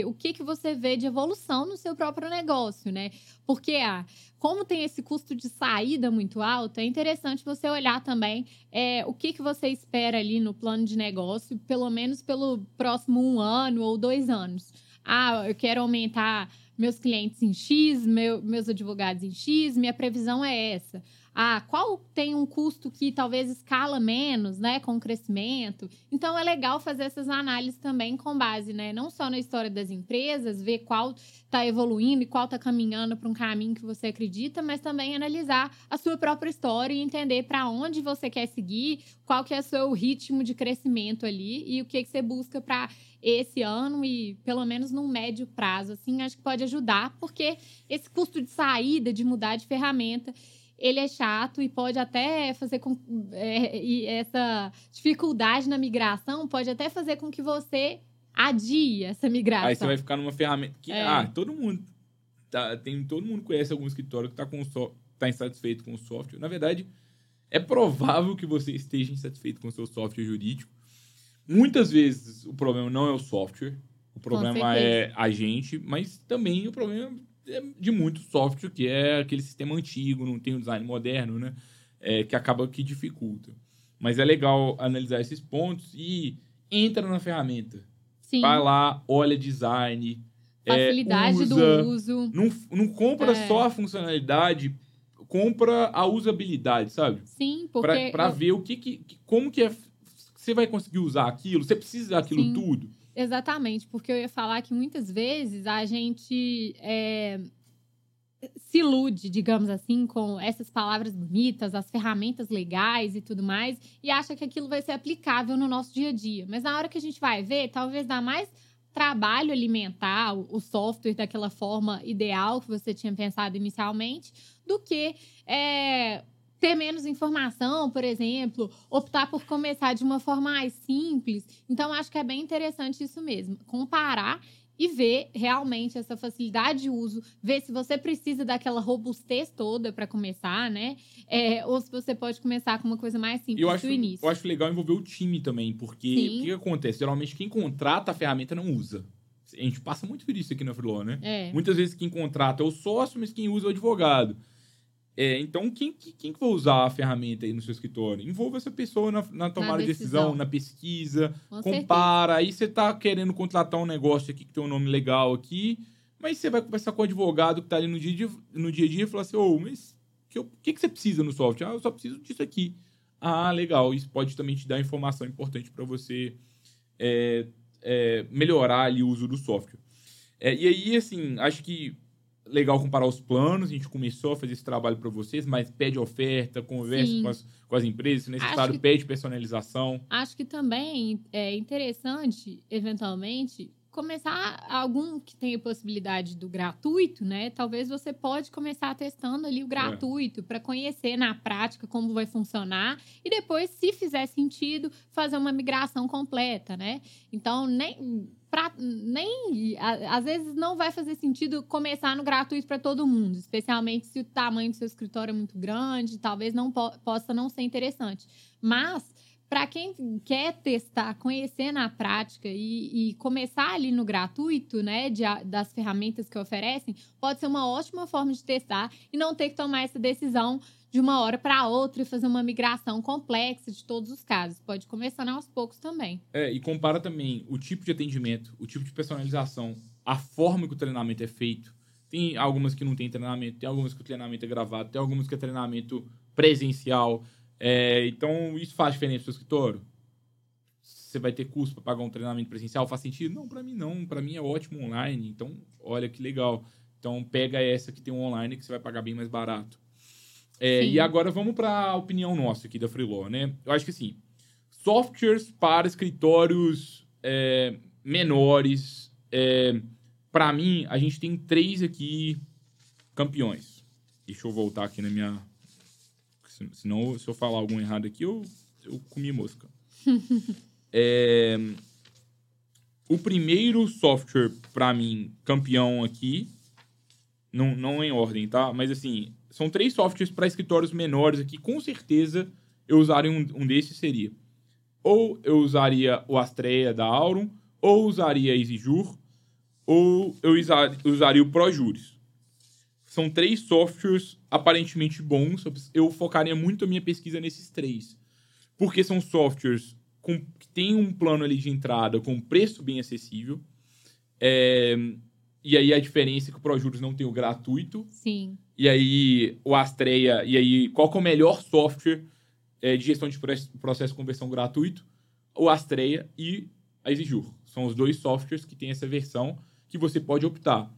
e o que que você vê de evolução no seu próprio negócio, né? Porque ah, como tem esse custo de saída muito alto, é interessante você olhar também é, o que que você espera ali no plano de negócio, pelo menos pelo próximo um ano ou dois anos. Ah, eu quero aumentar meus clientes em X, meu- meus advogados em X, minha previsão é essa. Ah, qual tem um custo que talvez escala menos, né, com o crescimento? Então é legal fazer essas análises também com base, né, não só na história das empresas, ver qual está evoluindo e qual está caminhando para um caminho que você acredita, mas também analisar a sua própria história e entender para onde você quer seguir, qual que é o seu ritmo de crescimento ali e o que, que você busca para esse ano e pelo menos num médio prazo, assim, acho que pode ajudar, porque esse custo de saída, de mudar de ferramenta, ele é chato e pode até fazer com é, e essa dificuldade na migração pode até fazer com que você adie essa migração. Aí você vai ficar numa ferramenta que, É. ah, todo mundo tá, tem todo mundo conhece algum escritório que tá com so, tá insatisfeito com o software. Na verdade, é provável que você esteja insatisfeito com o seu software jurídico. Muitas vezes o problema não é o software, o problema é a gente, mas também o problema de muito software que é aquele sistema antigo, não tem um design moderno, né? É, que acaba que dificulta. Mas é legal analisar esses pontos e entra na ferramenta. Sim, Vai lá, olha design. é, facilidade usa. do uso. Não, não compra É. só a funcionalidade, compra a usabilidade, sabe? Sim, porque pra eu- ver o que, que que- como que é você vai conseguir usar aquilo, você precisa daquilo Sim. tudo. Exatamente, porque eu ia falar que muitas vezes a gente é, se ilude, digamos assim, com essas palavras bonitas, as ferramentas legais e tudo mais, e acha que aquilo vai ser aplicável no nosso dia a dia. Mas na hora que a gente vai ver, talvez dá mais trabalho alimentar o software daquela forma ideal que você tinha pensado inicialmente, do que é, ter menos informação, por exemplo, optar por começar de uma forma mais simples. Então, acho que é bem interessante isso mesmo. Comparar e ver realmente essa facilidade de uso, ver se você precisa daquela robustez toda para começar, né? É, ou se você pode começar com uma coisa mais simples eu acho, do início. eu acho legal envolver o time também, porque Sim. o que, acontece? Geralmente quem contrata a ferramenta não usa. A gente passa muito por isso aqui na Freeló, né? É, Muitas vezes quem contrata é o sócio, mas quem usa é o advogado. É, então, quem, que- quem que vai usar a ferramenta aí no seu escritório? Envolva essa pessoa na, na tomada de decisão, na pesquisa, com certeza. compara. Aí você tá querendo contratar um negócio aqui que tem um nome legal aqui, mas você vai conversar com o advogado que tá ali no dia, a dia- no dia a dia e falar assim, ô, mas o que, que, que você precisa no software? Ah, eu só preciso disso aqui. Ah, legal. Isso pode também te dar informação importante para você é, é, melhorar ali o uso do software. É, e aí, assim, acho que legal comparar os planos. A gente começou a fazer esse trabalho para vocês, mas pede oferta, conversa com as, com as empresas, se necessário, que- pede personalização. Acho que também é interessante, eventualmente, começar algum que tenha possibilidade do gratuito, né? Talvez você pode começar testando ali o gratuito para conhecer na prática como vai funcionar e depois, se fizer sentido, fazer uma migração completa, né? Então, nem pra- nem a- às vezes não vai fazer sentido começar no gratuito para todo mundo, especialmente se o tamanho do seu escritório é muito grande, talvez não po- possa não ser interessante. Mas para quem quer testar, conhecer na prática e, e começar ali no gratuito, né, de das ferramentas que oferecem, pode ser uma ótima forma de testar e não ter que tomar essa decisão de uma hora para outra e fazer uma migração complexa de todos os casos. Pode começar aos poucos também. É, e compara também o tipo de atendimento, o tipo de personalização, a forma que o treinamento é feito. Tem algumas que não tem treinamento, tem algumas que o treinamento é gravado, tem algumas que é treinamento presencial. É, então, isso faz diferença no seu escritório? Você vai ter custo para pagar um treinamento presencial? Faz sentido? Não, para mim não. Para mim é ótimo online. Então, olha que legal. Então, pega essa que tem um online que você vai pagar bem mais barato. É, e agora vamos para a opinião nossa aqui da Freeló, né? Eu acho que assim, softwares para escritórios é, menores. É, para mim, a gente tem três aqui campeões. Deixa eu voltar aqui na minha. se- Senão, se eu falar algum errado aqui, eu, eu comi mosca. É, o primeiro software, para mim, campeão aqui, não, não em ordem, tá? Mas assim, são três softwares para escritórios menores aqui. Com certeza eu usaria um, um desses seria. Ou eu usaria o Astrea da Aurum, ou usaria a EasyJur, ou eu usaria o ProJuris. São três softwares aparentemente bons. Eu focaria muito a minha pesquisa nesses três. Porque são softwares com, que têm um plano ali de entrada com preço bem acessível. É, e aí a diferença é que o ProJuros não tem o gratuito. Sim. E aí o Astreia. E aí, qual é o melhor software é, de gestão de processo de conversão gratuito? O Astreia e a EasyJur. São os dois softwares que têm essa versão que você pode optar.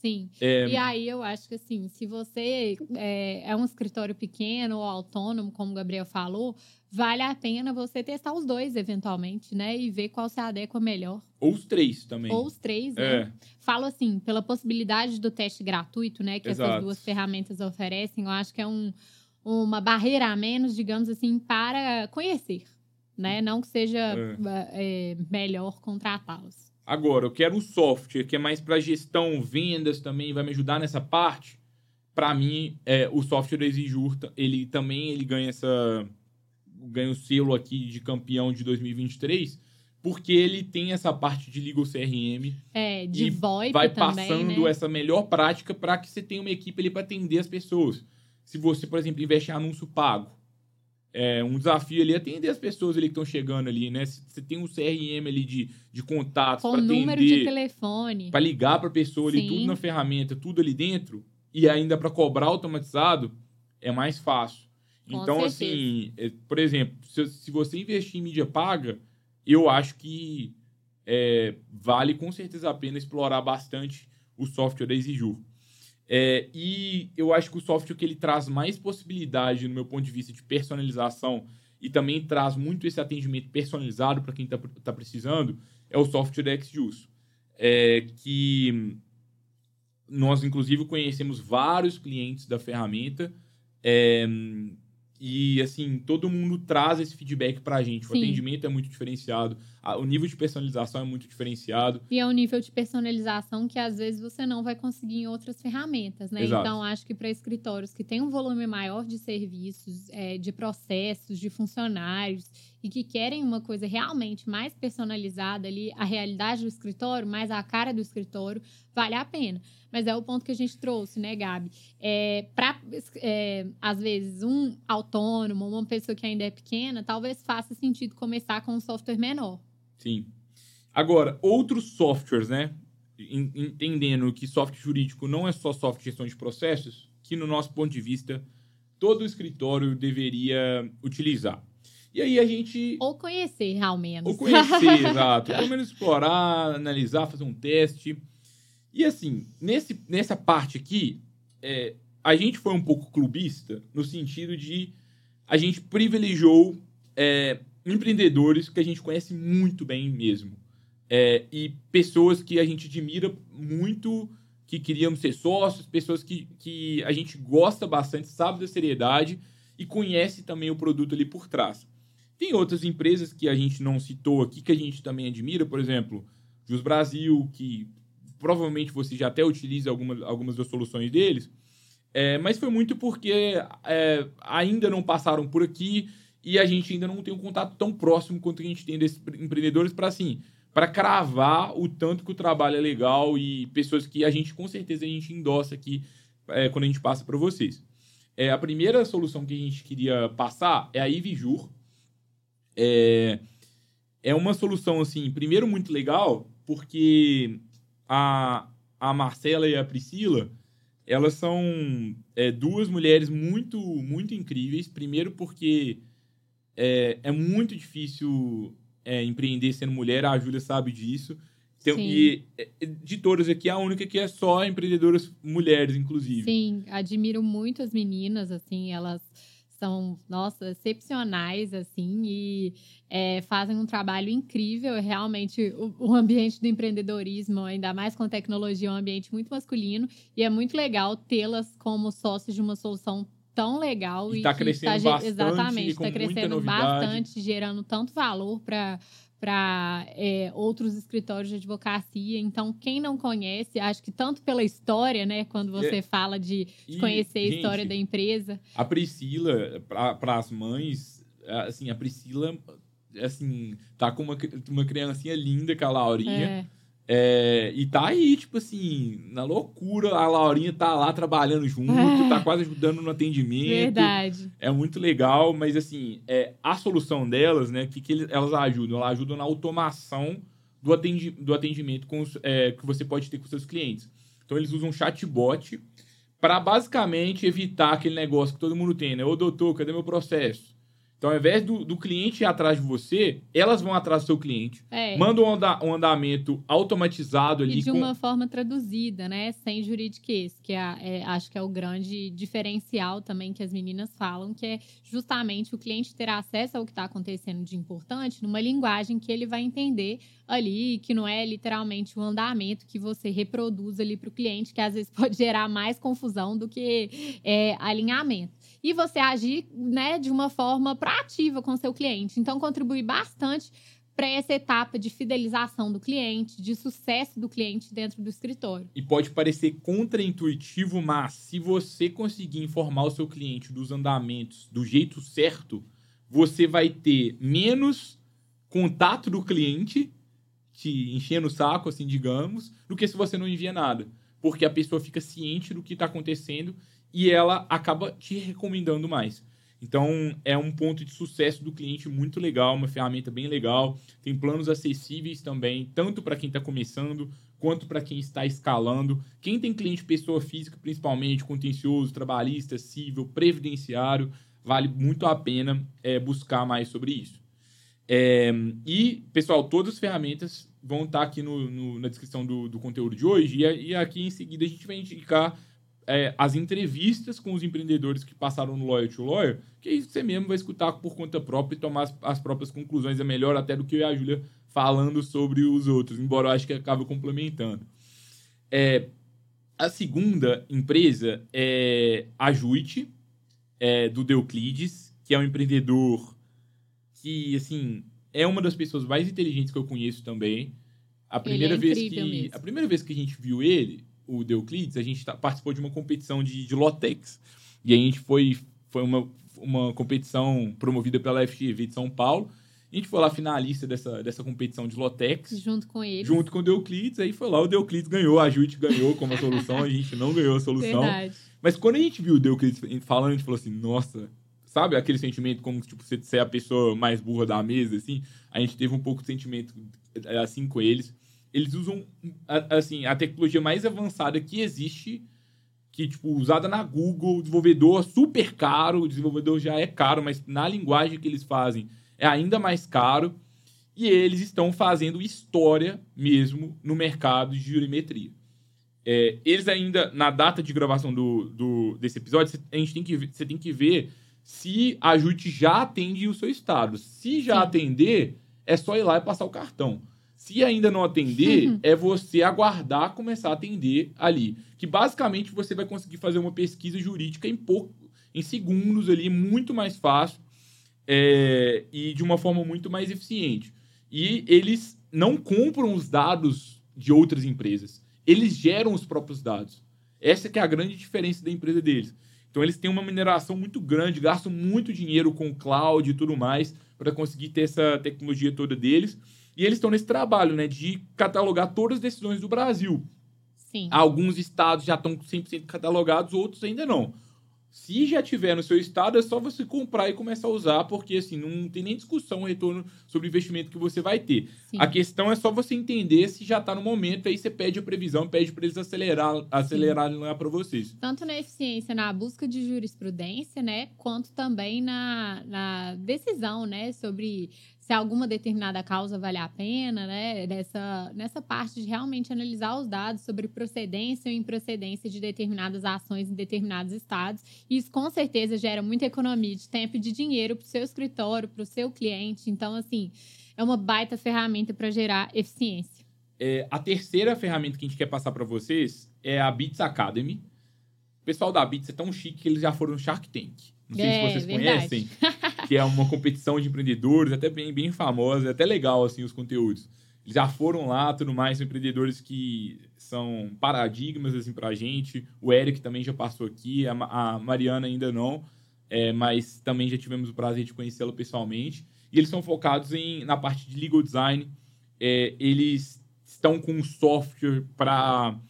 Sim. É... E aí eu acho que assim, se você é, é, um escritório pequeno ou autônomo, como o Gabriel falou, vale a pena você testar os dois eventualmente, né? E ver qual se adequa melhor. Ou os três também. Ou os três, né? É. Falo assim, pela possibilidade do teste gratuito, né? Que Exato. essas duas ferramentas oferecem, eu acho que é um, uma barreira a menos, digamos assim, para conhecer, né? Não que seja é. É, melhor contratá-los. Agora, eu quero um software que é mais para gestão, vendas também, vai me ajudar nessa parte. Para mim, é, o software da Exijur, ele também ele ganha essa ganha o selo aqui de campeão de 2023, porque ele tem essa parte de legal CRM. É, de VoIP vai também, passando né? essa melhor prática para que você tenha uma equipe ali para atender as pessoas. Se você, por exemplo, investe em anúncio pago, é um desafio ali atender as pessoas ali que estão chegando ali, né? Você tem um CRM ali de, de contatos para atender. número de telefone. Para ligar para a pessoa ali, Sim. tudo na ferramenta, tudo ali dentro. E ainda para cobrar automatizado, é mais fácil. Com então, certeza. assim, é, por exemplo, se, se, você investir em mídia paga, eu acho que é, vale com certeza a pena explorar bastante o software da EasyJur. É, e eu acho que o software que ele traz mais possibilidade, no meu ponto de vista, de personalização e também traz muito esse atendimento personalizado para quem está tá precisando, é o software da XJuice. É, que nós, inclusive, conhecemos vários clientes da ferramenta é, e, assim, todo mundo traz esse feedback para a gente. O Sim. atendimento é muito diferenciado, o nível de personalização é muito diferenciado. E é um nível de personalização que, às vezes, você não vai conseguir em outras ferramentas, né? Exato. Então, acho que para escritórios que têm um volume maior de serviços, é, de processos, de funcionários e que querem uma coisa realmente mais personalizada ali, a realidade do escritório, mais a cara do escritório, vale a pena. Mas é o ponto que a gente trouxe, né, Gabi? É, para, é, às vezes, um autônomo, uma pessoa que ainda é pequena, talvez faça sentido começar com um software menor. Sim. Agora, outros softwares, né? Entendendo que software jurídico não é só software de gestão de processos, que no nosso ponto de vista, todo escritório deveria utilizar. E aí a gente. Ou conhecer, ao menos. Ou conhecer, exato. Pelo menos explorar, analisar, fazer um teste. E assim, nesse, nessa parte aqui, é, a gente foi um pouco clubista no sentido de a gente privilegiou é, empreendedores que a gente conhece muito bem mesmo. É, e pessoas que a gente admira muito, que queríamos ser sócios, pessoas que, que a gente gosta bastante, sabe da seriedade e conhece também o produto ali por trás. Tem outras empresas que a gente não citou aqui, que a gente também admira, por exemplo, Jus Brasil, que provavelmente você já até utiliza alguma, algumas das soluções deles, é, mas foi muito porque é, ainda não passaram por aqui e a gente ainda não tem um contato tão próximo quanto a gente tem desses empreendedores para assim para cravar o tanto que o trabalho é legal e pessoas que a gente com certeza a gente endossa aqui é, quando a gente passa para vocês. É, a primeira solução que a gente queria passar é a Ivijur. É, é uma solução assim, primeiro muito legal porque a, a Marcela e a Priscila, elas são é, duas mulheres muito, muito incríveis. Primeiro porque é, é muito difícil é, empreender sendo mulher, a Júlia sabe disso. Então, e é, de todas aqui, a única que é só empreendedoras mulheres, inclusive. Sim, admiro muito as meninas, assim, elas são, nossa, excepcionais, assim, e é, fazem um trabalho incrível. Realmente, o, o, ambiente do empreendedorismo, ainda mais com tecnologia, é um ambiente muito masculino, e é muito legal tê-las como sócios de uma solução tão legal e está crescendo tá, bastante exatamente está crescendo bastante gerando tanto valor para para é, outros escritórios de advocacia. Então, quem não conhece, acho que tanto pela história, né, quando você é. fala de, de conhecer a história da empresa. A Priscila, para as mães, assim, a Priscila, assim, tá com uma, uma criancinha linda, que é a Laurinha. É é, e tá aí, tipo assim, na loucura. A Laurinha tá lá trabalhando junto, é. tá quase ajudando no atendimento. Verdade. É muito legal, mas assim, é, a solução delas, né? O que, que elas ajudam? Elas ajudam na automação do, atendi do atendimento com os, é, que você pode ter com seus clientes. Então, eles usam chatbot para basicamente evitar aquele negócio que todo mundo tem, né? Ô, doutor, cadê meu processo? Então, ao invés do, do cliente ir atrás de você, elas vão atrás do seu cliente. É. Mandam um, anda, um, andamento automatizado ali. E de com... uma forma traduzida, né? Sem juridiquês, que é, é, acho que é o grande diferencial também que as meninas falam, que é justamente o cliente ter acesso ao que está acontecendo de importante numa linguagem que ele vai entender ali, que não é literalmente o um andamento que você reproduz ali para o cliente, que às vezes pode gerar mais confusão do que é, alinhamento e você agir né, de uma forma proativa com seu cliente. Então, contribui bastante para essa etapa de fidelização do cliente, de sucesso do cliente dentro do escritório. E pode parecer contraintuitivo, mas se você conseguir informar o seu cliente dos andamentos do jeito certo, você vai ter menos contato do cliente te enchendo o saco, assim, digamos, do que se você não envia nada. Porque a pessoa fica ciente do que está acontecendo e ela acaba te recomendando mais. Então, é um ponto de sucesso do cliente muito legal, uma ferramenta bem legal. Tem planos acessíveis também, tanto para quem está começando, quanto para quem está escalando. Quem tem cliente pessoa física, principalmente, contencioso, trabalhista, civil, previdenciário, vale muito a pena é, buscar mais sobre isso. É, e, pessoal, todas as ferramentas vão estar tá aqui no, no, na descrição do, do conteúdo de hoje. E, e aqui em seguida a gente vai indicar é, as entrevistas com os empreendedores que passaram no Lawyer to Lawyer, que você mesmo vai escutar por conta própria e tomar as, as próprias conclusões. É melhor até do que eu e a Júlia falando sobre os outros, embora eu acho que acaba complementando. É, a segunda empresa é a Juit, é, do Deuclides, que é um empreendedor que, assim, é uma das pessoas mais inteligentes que eu conheço também. A primeira, é vez que, mesmo. a primeira vez que a gente viu ele, o Deuclides, a gente tá, participou de uma competição de, de Lotex. E a gente foi, foi uma, uma competição promovida pela FGV de São Paulo. A gente foi lá finalista dessa, dessa competição de Lotex. Junto com ele. Junto com o Deuclides. Aí foi lá, o Deuclides ganhou, a Jute ganhou como a solução, a gente não ganhou a solução. Verdade. Mas quando a gente viu o Deuclides falando, a gente falou assim, nossa, sabe aquele sentimento como tipo, você ser a pessoa mais burra da mesa, assim? A gente teve um pouco de sentimento assim com eles eles usam assim a tecnologia mais avançada que existe que tipo usada na Google o desenvolvedor super caro o desenvolvedor já é caro mas na linguagem que eles fazem é ainda mais caro e eles estão fazendo história mesmo no mercado de jurimetria. É, eles ainda na data de gravação do, do desse episódio a gente tem que você tem que ver se a JUT já atende o seu estado. Se já Sim. atender é só ir lá e passar o cartão se ainda não atender, uhum. é você aguardar começar a atender ali. Que basicamente você vai conseguir fazer uma pesquisa jurídica em pouco, em segundos ali, muito mais fácil é, e de uma forma muito mais eficiente. E eles não compram os dados de outras empresas. Eles geram os próprios dados. Essa que é a grande diferença da empresa deles. Então eles têm uma mineração muito grande, gastam muito dinheiro com cloud e tudo mais para conseguir ter essa tecnologia toda deles. E eles estão nesse trabalho, né, de catalogar todas as decisões do Brasil. Sim. Alguns estados já estão 100% catalogados, outros ainda não. Se já tiver no seu estado, é só você comprar e começar a usar, porque assim, não tem nem discussão o retorno sobre o investimento que você vai ter. Sim. A questão é só você entender se já está no momento, aí você pede a previsão, pede para eles acelerar, acelerarem lá para vocês. Tanto na eficiência, na busca de jurisprudência, né, quanto também na, na decisão, né, sobre se alguma determinada causa vale a pena, né? Nessa, nessa parte de realmente analisar os dados sobre procedência ou improcedência de determinadas ações em determinados estados. Isso com certeza gera muita economia de tempo e de dinheiro para o seu escritório, para o seu cliente. Então, assim, é uma baita ferramenta para gerar eficiência. É, a terceira ferramenta que a gente quer passar para vocês é a Bits Academy. O pessoal da Bits é tão chique que eles já foram no Shark Tank. Não sei é, se vocês verdade. conhecem. que é uma competição de empreendedores, até bem, bem famosa, é até legal, assim, os conteúdos. Eles já foram lá, tudo mais, são empreendedores que são paradigmas, assim, pra gente. O Eric também já passou aqui, a, a Mariana ainda não, é, mas também já tivemos o prazer de conhecê-la pessoalmente. E eles são focados em, na parte de legal design. É, eles estão com um software para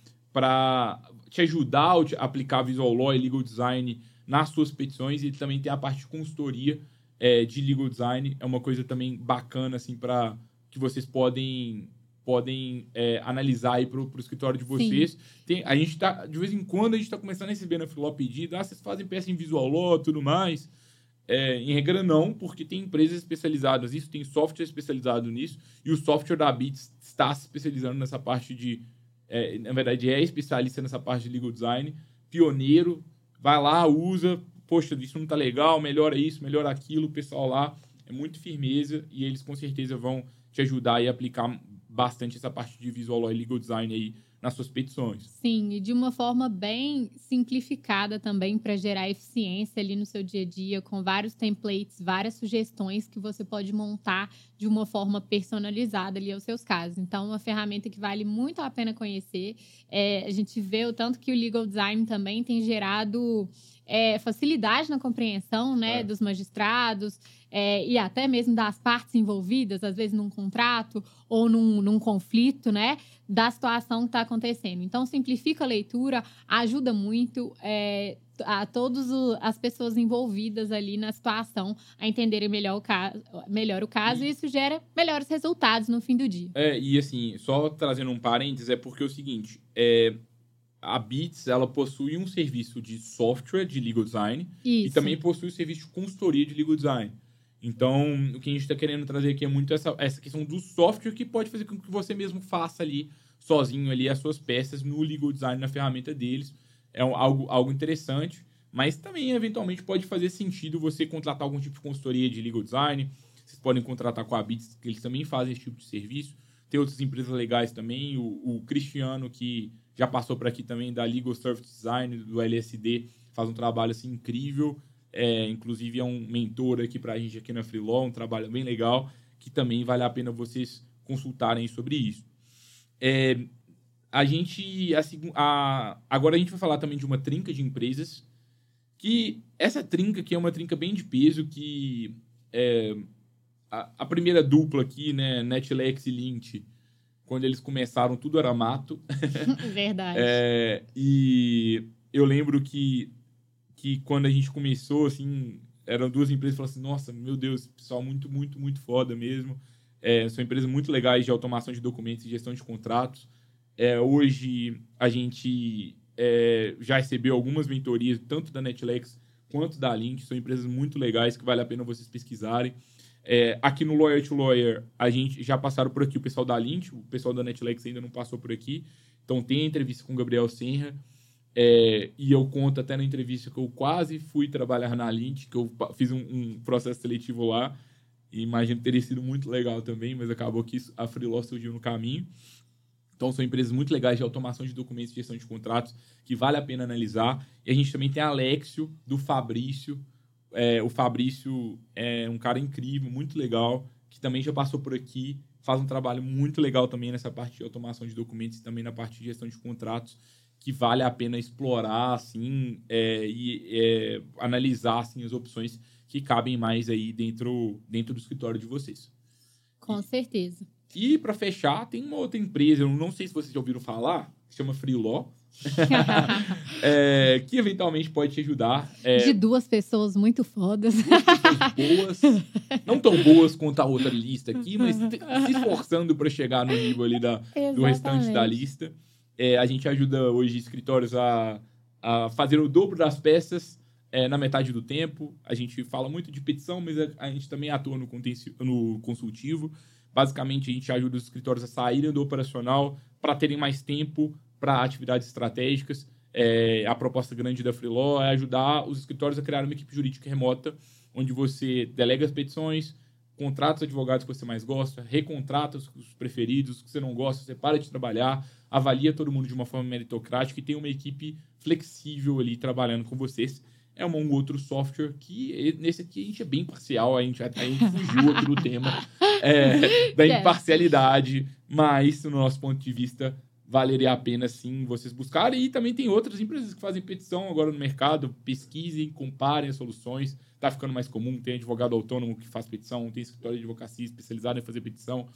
te ajudar a aplicar Visual Law e Legal Design nas suas petições e também tem a parte de consultoria é, de Legal Design. É uma coisa também bacana, assim, para que vocês podem podem é, analisar aí para o escritório de vocês. Tem, a gente tá, de vez em quando, a gente está começando a receber na Filó pedido, ah, vocês fazem peça em Visual Law tudo mais. É, em regra, não, porque tem empresas especializadas nisso, tem software especializado nisso, e o software da Bits está se especializando nessa parte de. É, na verdade, é especialista nessa parte de legal design, pioneiro, vai lá, usa, poxa, isso não está legal, melhora isso, melhora aquilo, o pessoal lá é muito firmeza e eles com certeza vão te ajudar e aplicar bastante essa parte de visual e legal design aí nas suas petições. Sim, e de uma forma bem simplificada também para gerar eficiência ali no seu dia a dia, com vários templates, várias sugestões que você pode montar de uma forma personalizada ali aos seus casos. Então, uma ferramenta que vale muito a pena conhecer. É, a gente vê o tanto que o legal design também tem gerado é, facilidade na compreensão né, é. dos magistrados é, e até mesmo das partes envolvidas, às vezes num contrato ou num, num conflito, né? Da situação que está acontecendo. Então, simplifica a leitura, ajuda muito é, a todas as pessoas envolvidas ali na situação a entenderem melhor o caso, melhor o caso e, e isso gera melhores resultados no fim do dia. É, e assim, só trazendo um parênteses, é porque é o seguinte, é, a Bits ela possui um serviço de software de legal design Isso. e também possui o um serviço de consultoria de legal design. Então, o que a gente está querendo trazer aqui é muito essa, essa questão do software que pode fazer com que você mesmo faça ali, sozinho ali, as suas peças no legal design, na ferramenta deles. É um, algo, algo interessante, mas também, eventualmente, pode fazer sentido você contratar algum tipo de consultoria de legal design. Vocês podem contratar com a Bits, que eles também fazem esse tipo de serviço. Tem outras empresas legais também. O, o Cristiano, que já passou por aqui também, da Legal Service Design, do LSD, faz um trabalho assim, incrível. É, inclusive é um mentor aqui para a gente aqui na Freelaw, um trabalho bem legal, que também vale a pena vocês consultarem sobre isso. É, a gente, assim, a, agora a gente vai falar também de uma trinca de empresas, que essa trinca aqui é uma trinca bem de peso, que é, a, a, primeira dupla aqui, né, Netlex e Lint, quando eles começaram, tudo era mato. Verdade. é, e eu lembro que que quando a gente começou, assim, eram duas empresas que falaram assim, nossa, meu Deus, pessoal muito, muito, muito foda mesmo. É, são empresas muito legais de automação de documentos e gestão de contratos. É, hoje a gente é, já recebeu algumas mentorias, tanto da Netlex quanto da Link. São empresas muito legais que vale a pena vocês pesquisarem. É, aqui no Lawyer to Lawyer, a gente já passaram por aqui o pessoal da Lint, o pessoal da Netlex ainda não passou por aqui. Então tem a entrevista com o Gabriel Senra. É, e eu conto até na entrevista que eu quase fui trabalhar na Lint, que eu fiz um, um processo seletivo lá. E imagino que teria sido muito legal também, mas acabou que a Freeló surgiu no caminho. Então, são empresas muito legais de automação de documentos e gestão de contratos que vale a pena analisar. E a gente também tem a Alexio, do Fabrício. É, o Fabrício é um cara incrível, muito legal, que também já passou por aqui, faz um trabalho muito legal também nessa parte de automação de documentos e também na parte de gestão de contratos que vale a pena explorar assim é, e é, analisar assim, as opções que cabem mais aí dentro, dentro do escritório de vocês. Com e, certeza. E para fechar, tem uma outra empresa, eu não sei se vocês já ouviram falar, se chama Freelaw. é, que eventualmente pode te ajudar. É, de duas pessoas muito fodas. Boas. Não tão boas quanto a outra lista aqui, mas se esforçando para chegar no nível ali da, do restante da lista. É, a gente ajuda hoje escritórios a, a fazer o dobro das peças é, na metade do tempo. A gente fala muito de petição, mas a, a gente também atua no, no consultivo. Basicamente, a gente ajuda os escritórios a saírem do operacional para terem mais tempo para atividades estratégicas. É, a proposta grande da Freelaw é ajudar os escritórios a criar uma equipe jurídica remota, onde você delega as petições, contrata os advogados que você mais gosta, recontrata os preferidos, os que você não gosta, você para de trabalhar, avalia todo mundo de uma forma meritocrática e tem uma equipe flexível ali trabalhando com vocês. é um outro software que, nesse aqui, a gente é bem parcial, a gente, a gente fugiu aqui do tema é, da imparcialidade, mas, no nosso ponto de vista, valeria a pena, sim, vocês buscarem. E também tem outras empresas que fazem petição agora no mercado, pesquisem, comparem as soluções, tá ficando mais comum, tem advogado autônomo que faz petição, tem escritório de advocacia especializado em fazer petição.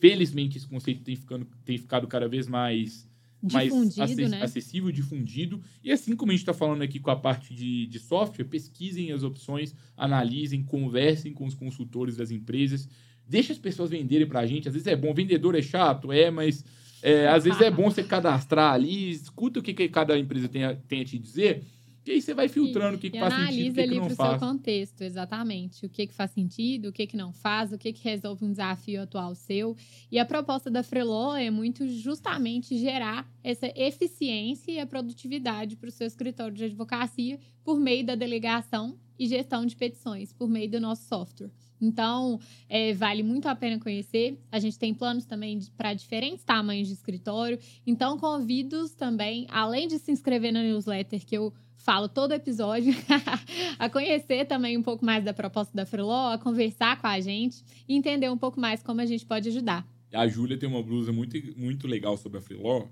Felizmente, esse conceito tem, ficando, tem ficado cada vez mais mais acess né? acessível, difundido. E assim como a gente está falando aqui com a parte de, de software, pesquisem as opções, analisem, conversem com os consultores das empresas, deixe as pessoas venderem para a gente. Às vezes é bom, vendedor é chato, é, mas é, às vezes é bom você cadastrar ali, escuta o que, que cada empresa tem a, tem a te dizer e aí você vai filtrando e, o que, que faz sentido, o que, que não faz. analisa ali para o seu contexto, exatamente. O que, que faz sentido, o que, que não faz, o que, que resolve um desafio atual seu. E a proposta da Freeló é muito justamente gerar essa eficiência e a produtividade para o seu escritório de advocacia por meio da delegação e gestão de petições, por meio do nosso software. Então, é, vale muito a pena conhecer. A gente tem planos também para diferentes tamanhos de escritório. Então, convido também, além de se inscrever na newsletter que eu falo todo episódio, a conhecer também um pouco mais da proposta da Freeló, a conversar com a gente e entender um pouco mais como a gente pode ajudar. A Júlia tem uma blusa muito, muito legal sobre a Freeló,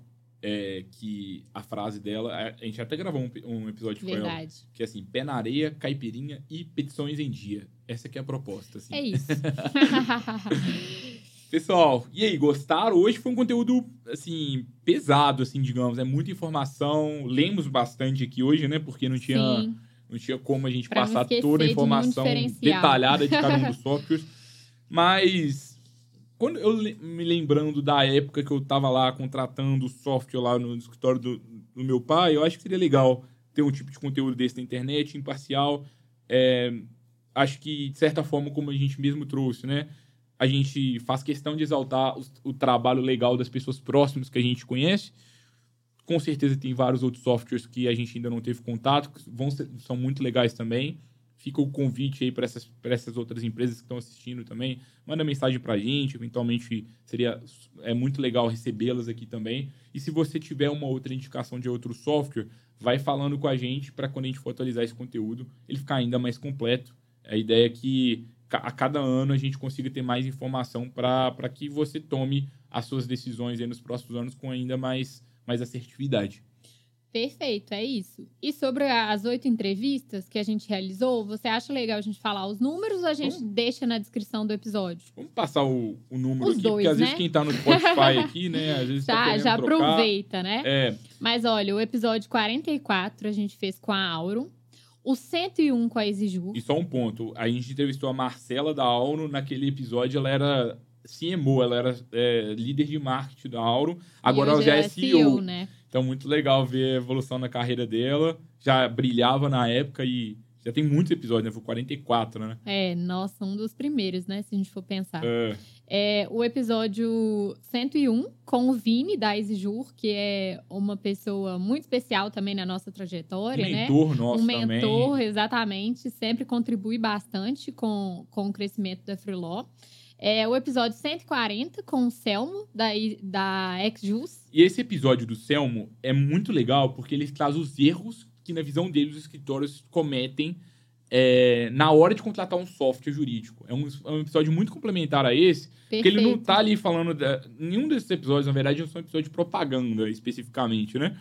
é, que a frase dela, a gente até gravou um, um episódio Verdade. com ela, que é assim, pé na areia, caipirinha e petições em dia. Essa aqui é a proposta. Assim. É isso. Pessoal, e aí, gostaram? Hoje foi um conteúdo, assim, pesado, assim, digamos. É muita informação. Lemos bastante aqui hoje, né? Porque não tinha, não tinha como a gente pra passar toda a informação detalhada de cada um dos softwares. Mas, quando eu me lembrando da época que eu tava lá contratando software lá no escritório do, do meu pai, eu acho que seria legal ter um tipo de conteúdo desse na internet, imparcial. É, acho que, de certa forma, como a gente mesmo trouxe, né? a gente faz questão de exaltar o, o, trabalho legal das pessoas próximas que a gente conhece. Com certeza tem vários outros softwares que a gente ainda não teve contato, que vão ser, são muito legais também. Fica o convite aí para essas, essas outras empresas que estão assistindo também. Manda mensagem para a gente, eventualmente seria é muito legal recebê-las aqui também. E se você tiver uma outra indicação de outro software, vai falando com a gente para quando a gente for atualizar esse conteúdo, ele ficar ainda mais completo. A ideia é que a cada ano a gente consiga ter mais informação para que você tome as suas decisões nos próximos anos com ainda mais, mais assertividade. Perfeito, é isso. E sobre as oito entrevistas que a gente realizou, você acha legal a gente falar os números ou a gente vamos, deixa na descrição do episódio? Vamos passar o, o número os aqui, dois, porque às né? vezes quem tá no Spotify aqui, né? Às vezes já, tá já aproveita, né? É. Mas olha, o episódio 44 a gente fez com a Auro o 101 com a Exiju. E só um ponto, a gente entrevistou a Marcela da Auro, naquele episódio ela era CMO, ela era é, líder de marketing da Auro, agora ela já é, é CEO. CEO né? Então, muito legal ver a evolução na carreira dela, já brilhava na época e já tem muitos episódios, né? Foi 44, né? É, nossa, um dos primeiros, né? Se a gente for pensar. É. É o episódio 101 com o Vini da Exijur, que é uma pessoa muito especial também na nossa trajetória, um mentor né? nosso um mentor, também. exatamente, sempre contribui bastante com, com o crescimento da Freeló. É o episódio 140 com o Selmo, da, da XJus. E esse episódio do Selmo é muito legal porque ele traz os erros que, na visão dele, os escritórios cometem é, na hora de contratar um software jurídico. É um, é um episódio muito complementar a esse, Perfeito. porque ele não tá ali falando. Da, nenhum desses episódios, na verdade, não são episódios de propaganda especificamente, né?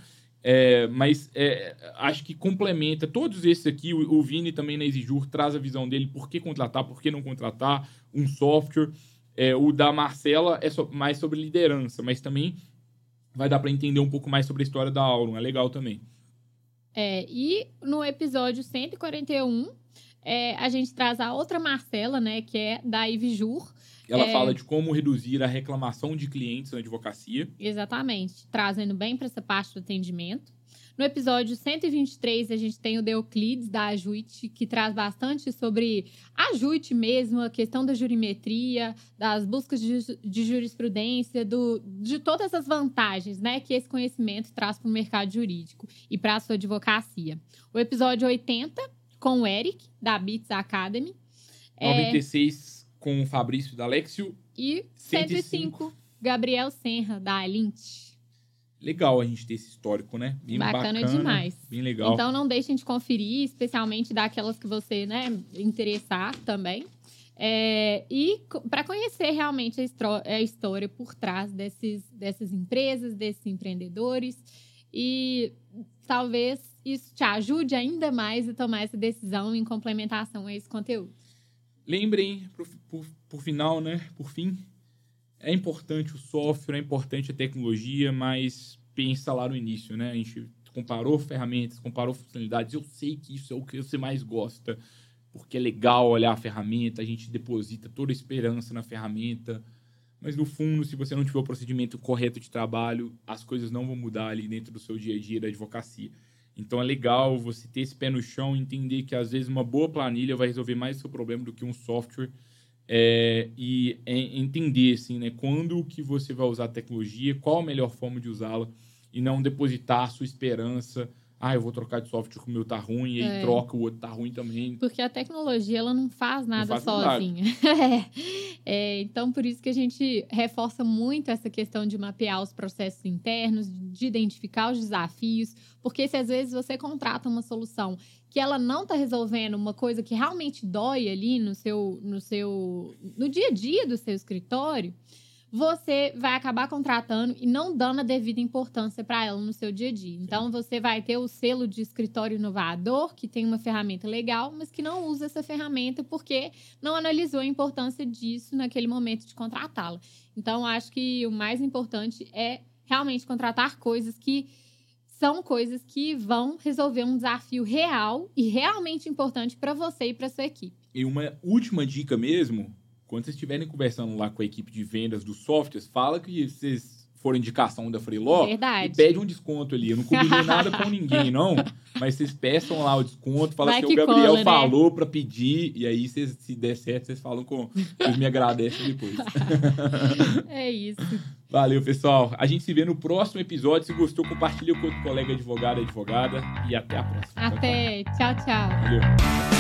É, mas é, acho que complementa todos esses aqui. O, o, Vini também na Exijur traz a visão dele por que contratar, por que não contratar um software. É, o da Marcela é so, mais sobre liderança, mas também vai dar para entender um pouco mais sobre a história da Auron. É legal também. É, e no episódio 141, é, a gente traz a outra Marcela, né, que é da Ivjur. Ela é, fala de como reduzir a reclamação de clientes na advocacia. Exatamente, trazendo bem para essa parte do atendimento. No episódio 123, a gente tem o Deoclides da Ajuite, que traz bastante sobre a Ajuite mesmo, a questão da jurimetria, das buscas de, de jurisprudência, do, de todas as vantagens né, que esse conhecimento traz para o mercado jurídico e para a sua advocacia. O episódio 80, com o Eric, da Bits Academy. 96, é... com o Fabrício da Alexio. E 105, 105 Gabriel Senra, da Alint. legal a gente ter esse histórico, né? Bem bacana, bacana demais. Bem legal. Então não deixem de conferir, especialmente daquelas que você, né, interessar também. É, e para conhecer realmente a, a, história por trás desses, dessas empresas, desses empreendedores. E talvez isso te ajude ainda mais a tomar essa decisão em complementação a esse conteúdo. Lembrem, por, por, por final, né? Por fim, é importante o software, é importante a tecnologia, mas pensa lá no início, né? A gente comparou ferramentas, comparou funcionalidades. Eu sei que isso é o que você mais gosta, porque é legal olhar a ferramenta, a gente deposita toda a esperança na ferramenta. Mas no fundo, se você não tiver o procedimento correto de trabalho, as coisas não vão mudar ali dentro do seu dia a dia da advocacia. Então é legal você ter esse pé no chão, entender que às vezes uma boa planilha vai resolver mais seu problema do que um software é, e é entender assim, né, quando que você vai usar a tecnologia, qual a melhor forma de usá-la e não depositar sua esperança. Ah, eu vou trocar de software que o meu tá ruim, e aí é. troca, o outro tá ruim também. Porque a tecnologia, ela não faz nada não faz sozinha. é, então, por isso que a gente reforça muito essa questão de mapear os processos internos, de identificar os desafios, porque se às vezes você contrata uma solução que ela não está resolvendo uma coisa que realmente dói ali no seu, no seu, no dia a dia do seu escritório, você vai acabar contratando e não dando a devida importância para ela no seu dia a dia. Então, você vai ter o selo de escritório inovador, que tem uma ferramenta legal, mas que não usa essa ferramenta porque não analisou a importância disso naquele momento de contratá-la. Então, acho que o mais importante é realmente contratar coisas que são coisas que vão resolver um desafio real e realmente importante para você e para sua equipe. E uma última dica mesmo, quando vocês estiverem conversando lá com a equipe de vendas dos softwares, fala que vocês foram indicação da Freeló Verdade. e pede um desconto ali. Eu não combinei nada com ninguém, não. Mas vocês peçam lá o desconto, fala que, o Gabriel cola, né? falou para pedir, e aí, se, se der certo, vocês falam com. Vocês me agradecem depois. é isso. Valeu, pessoal. A gente se vê no próximo episódio. Se gostou, compartilha com o colega advogado e advogada. E até a próxima. Até. Tchau, tchau. tchau. Valeu.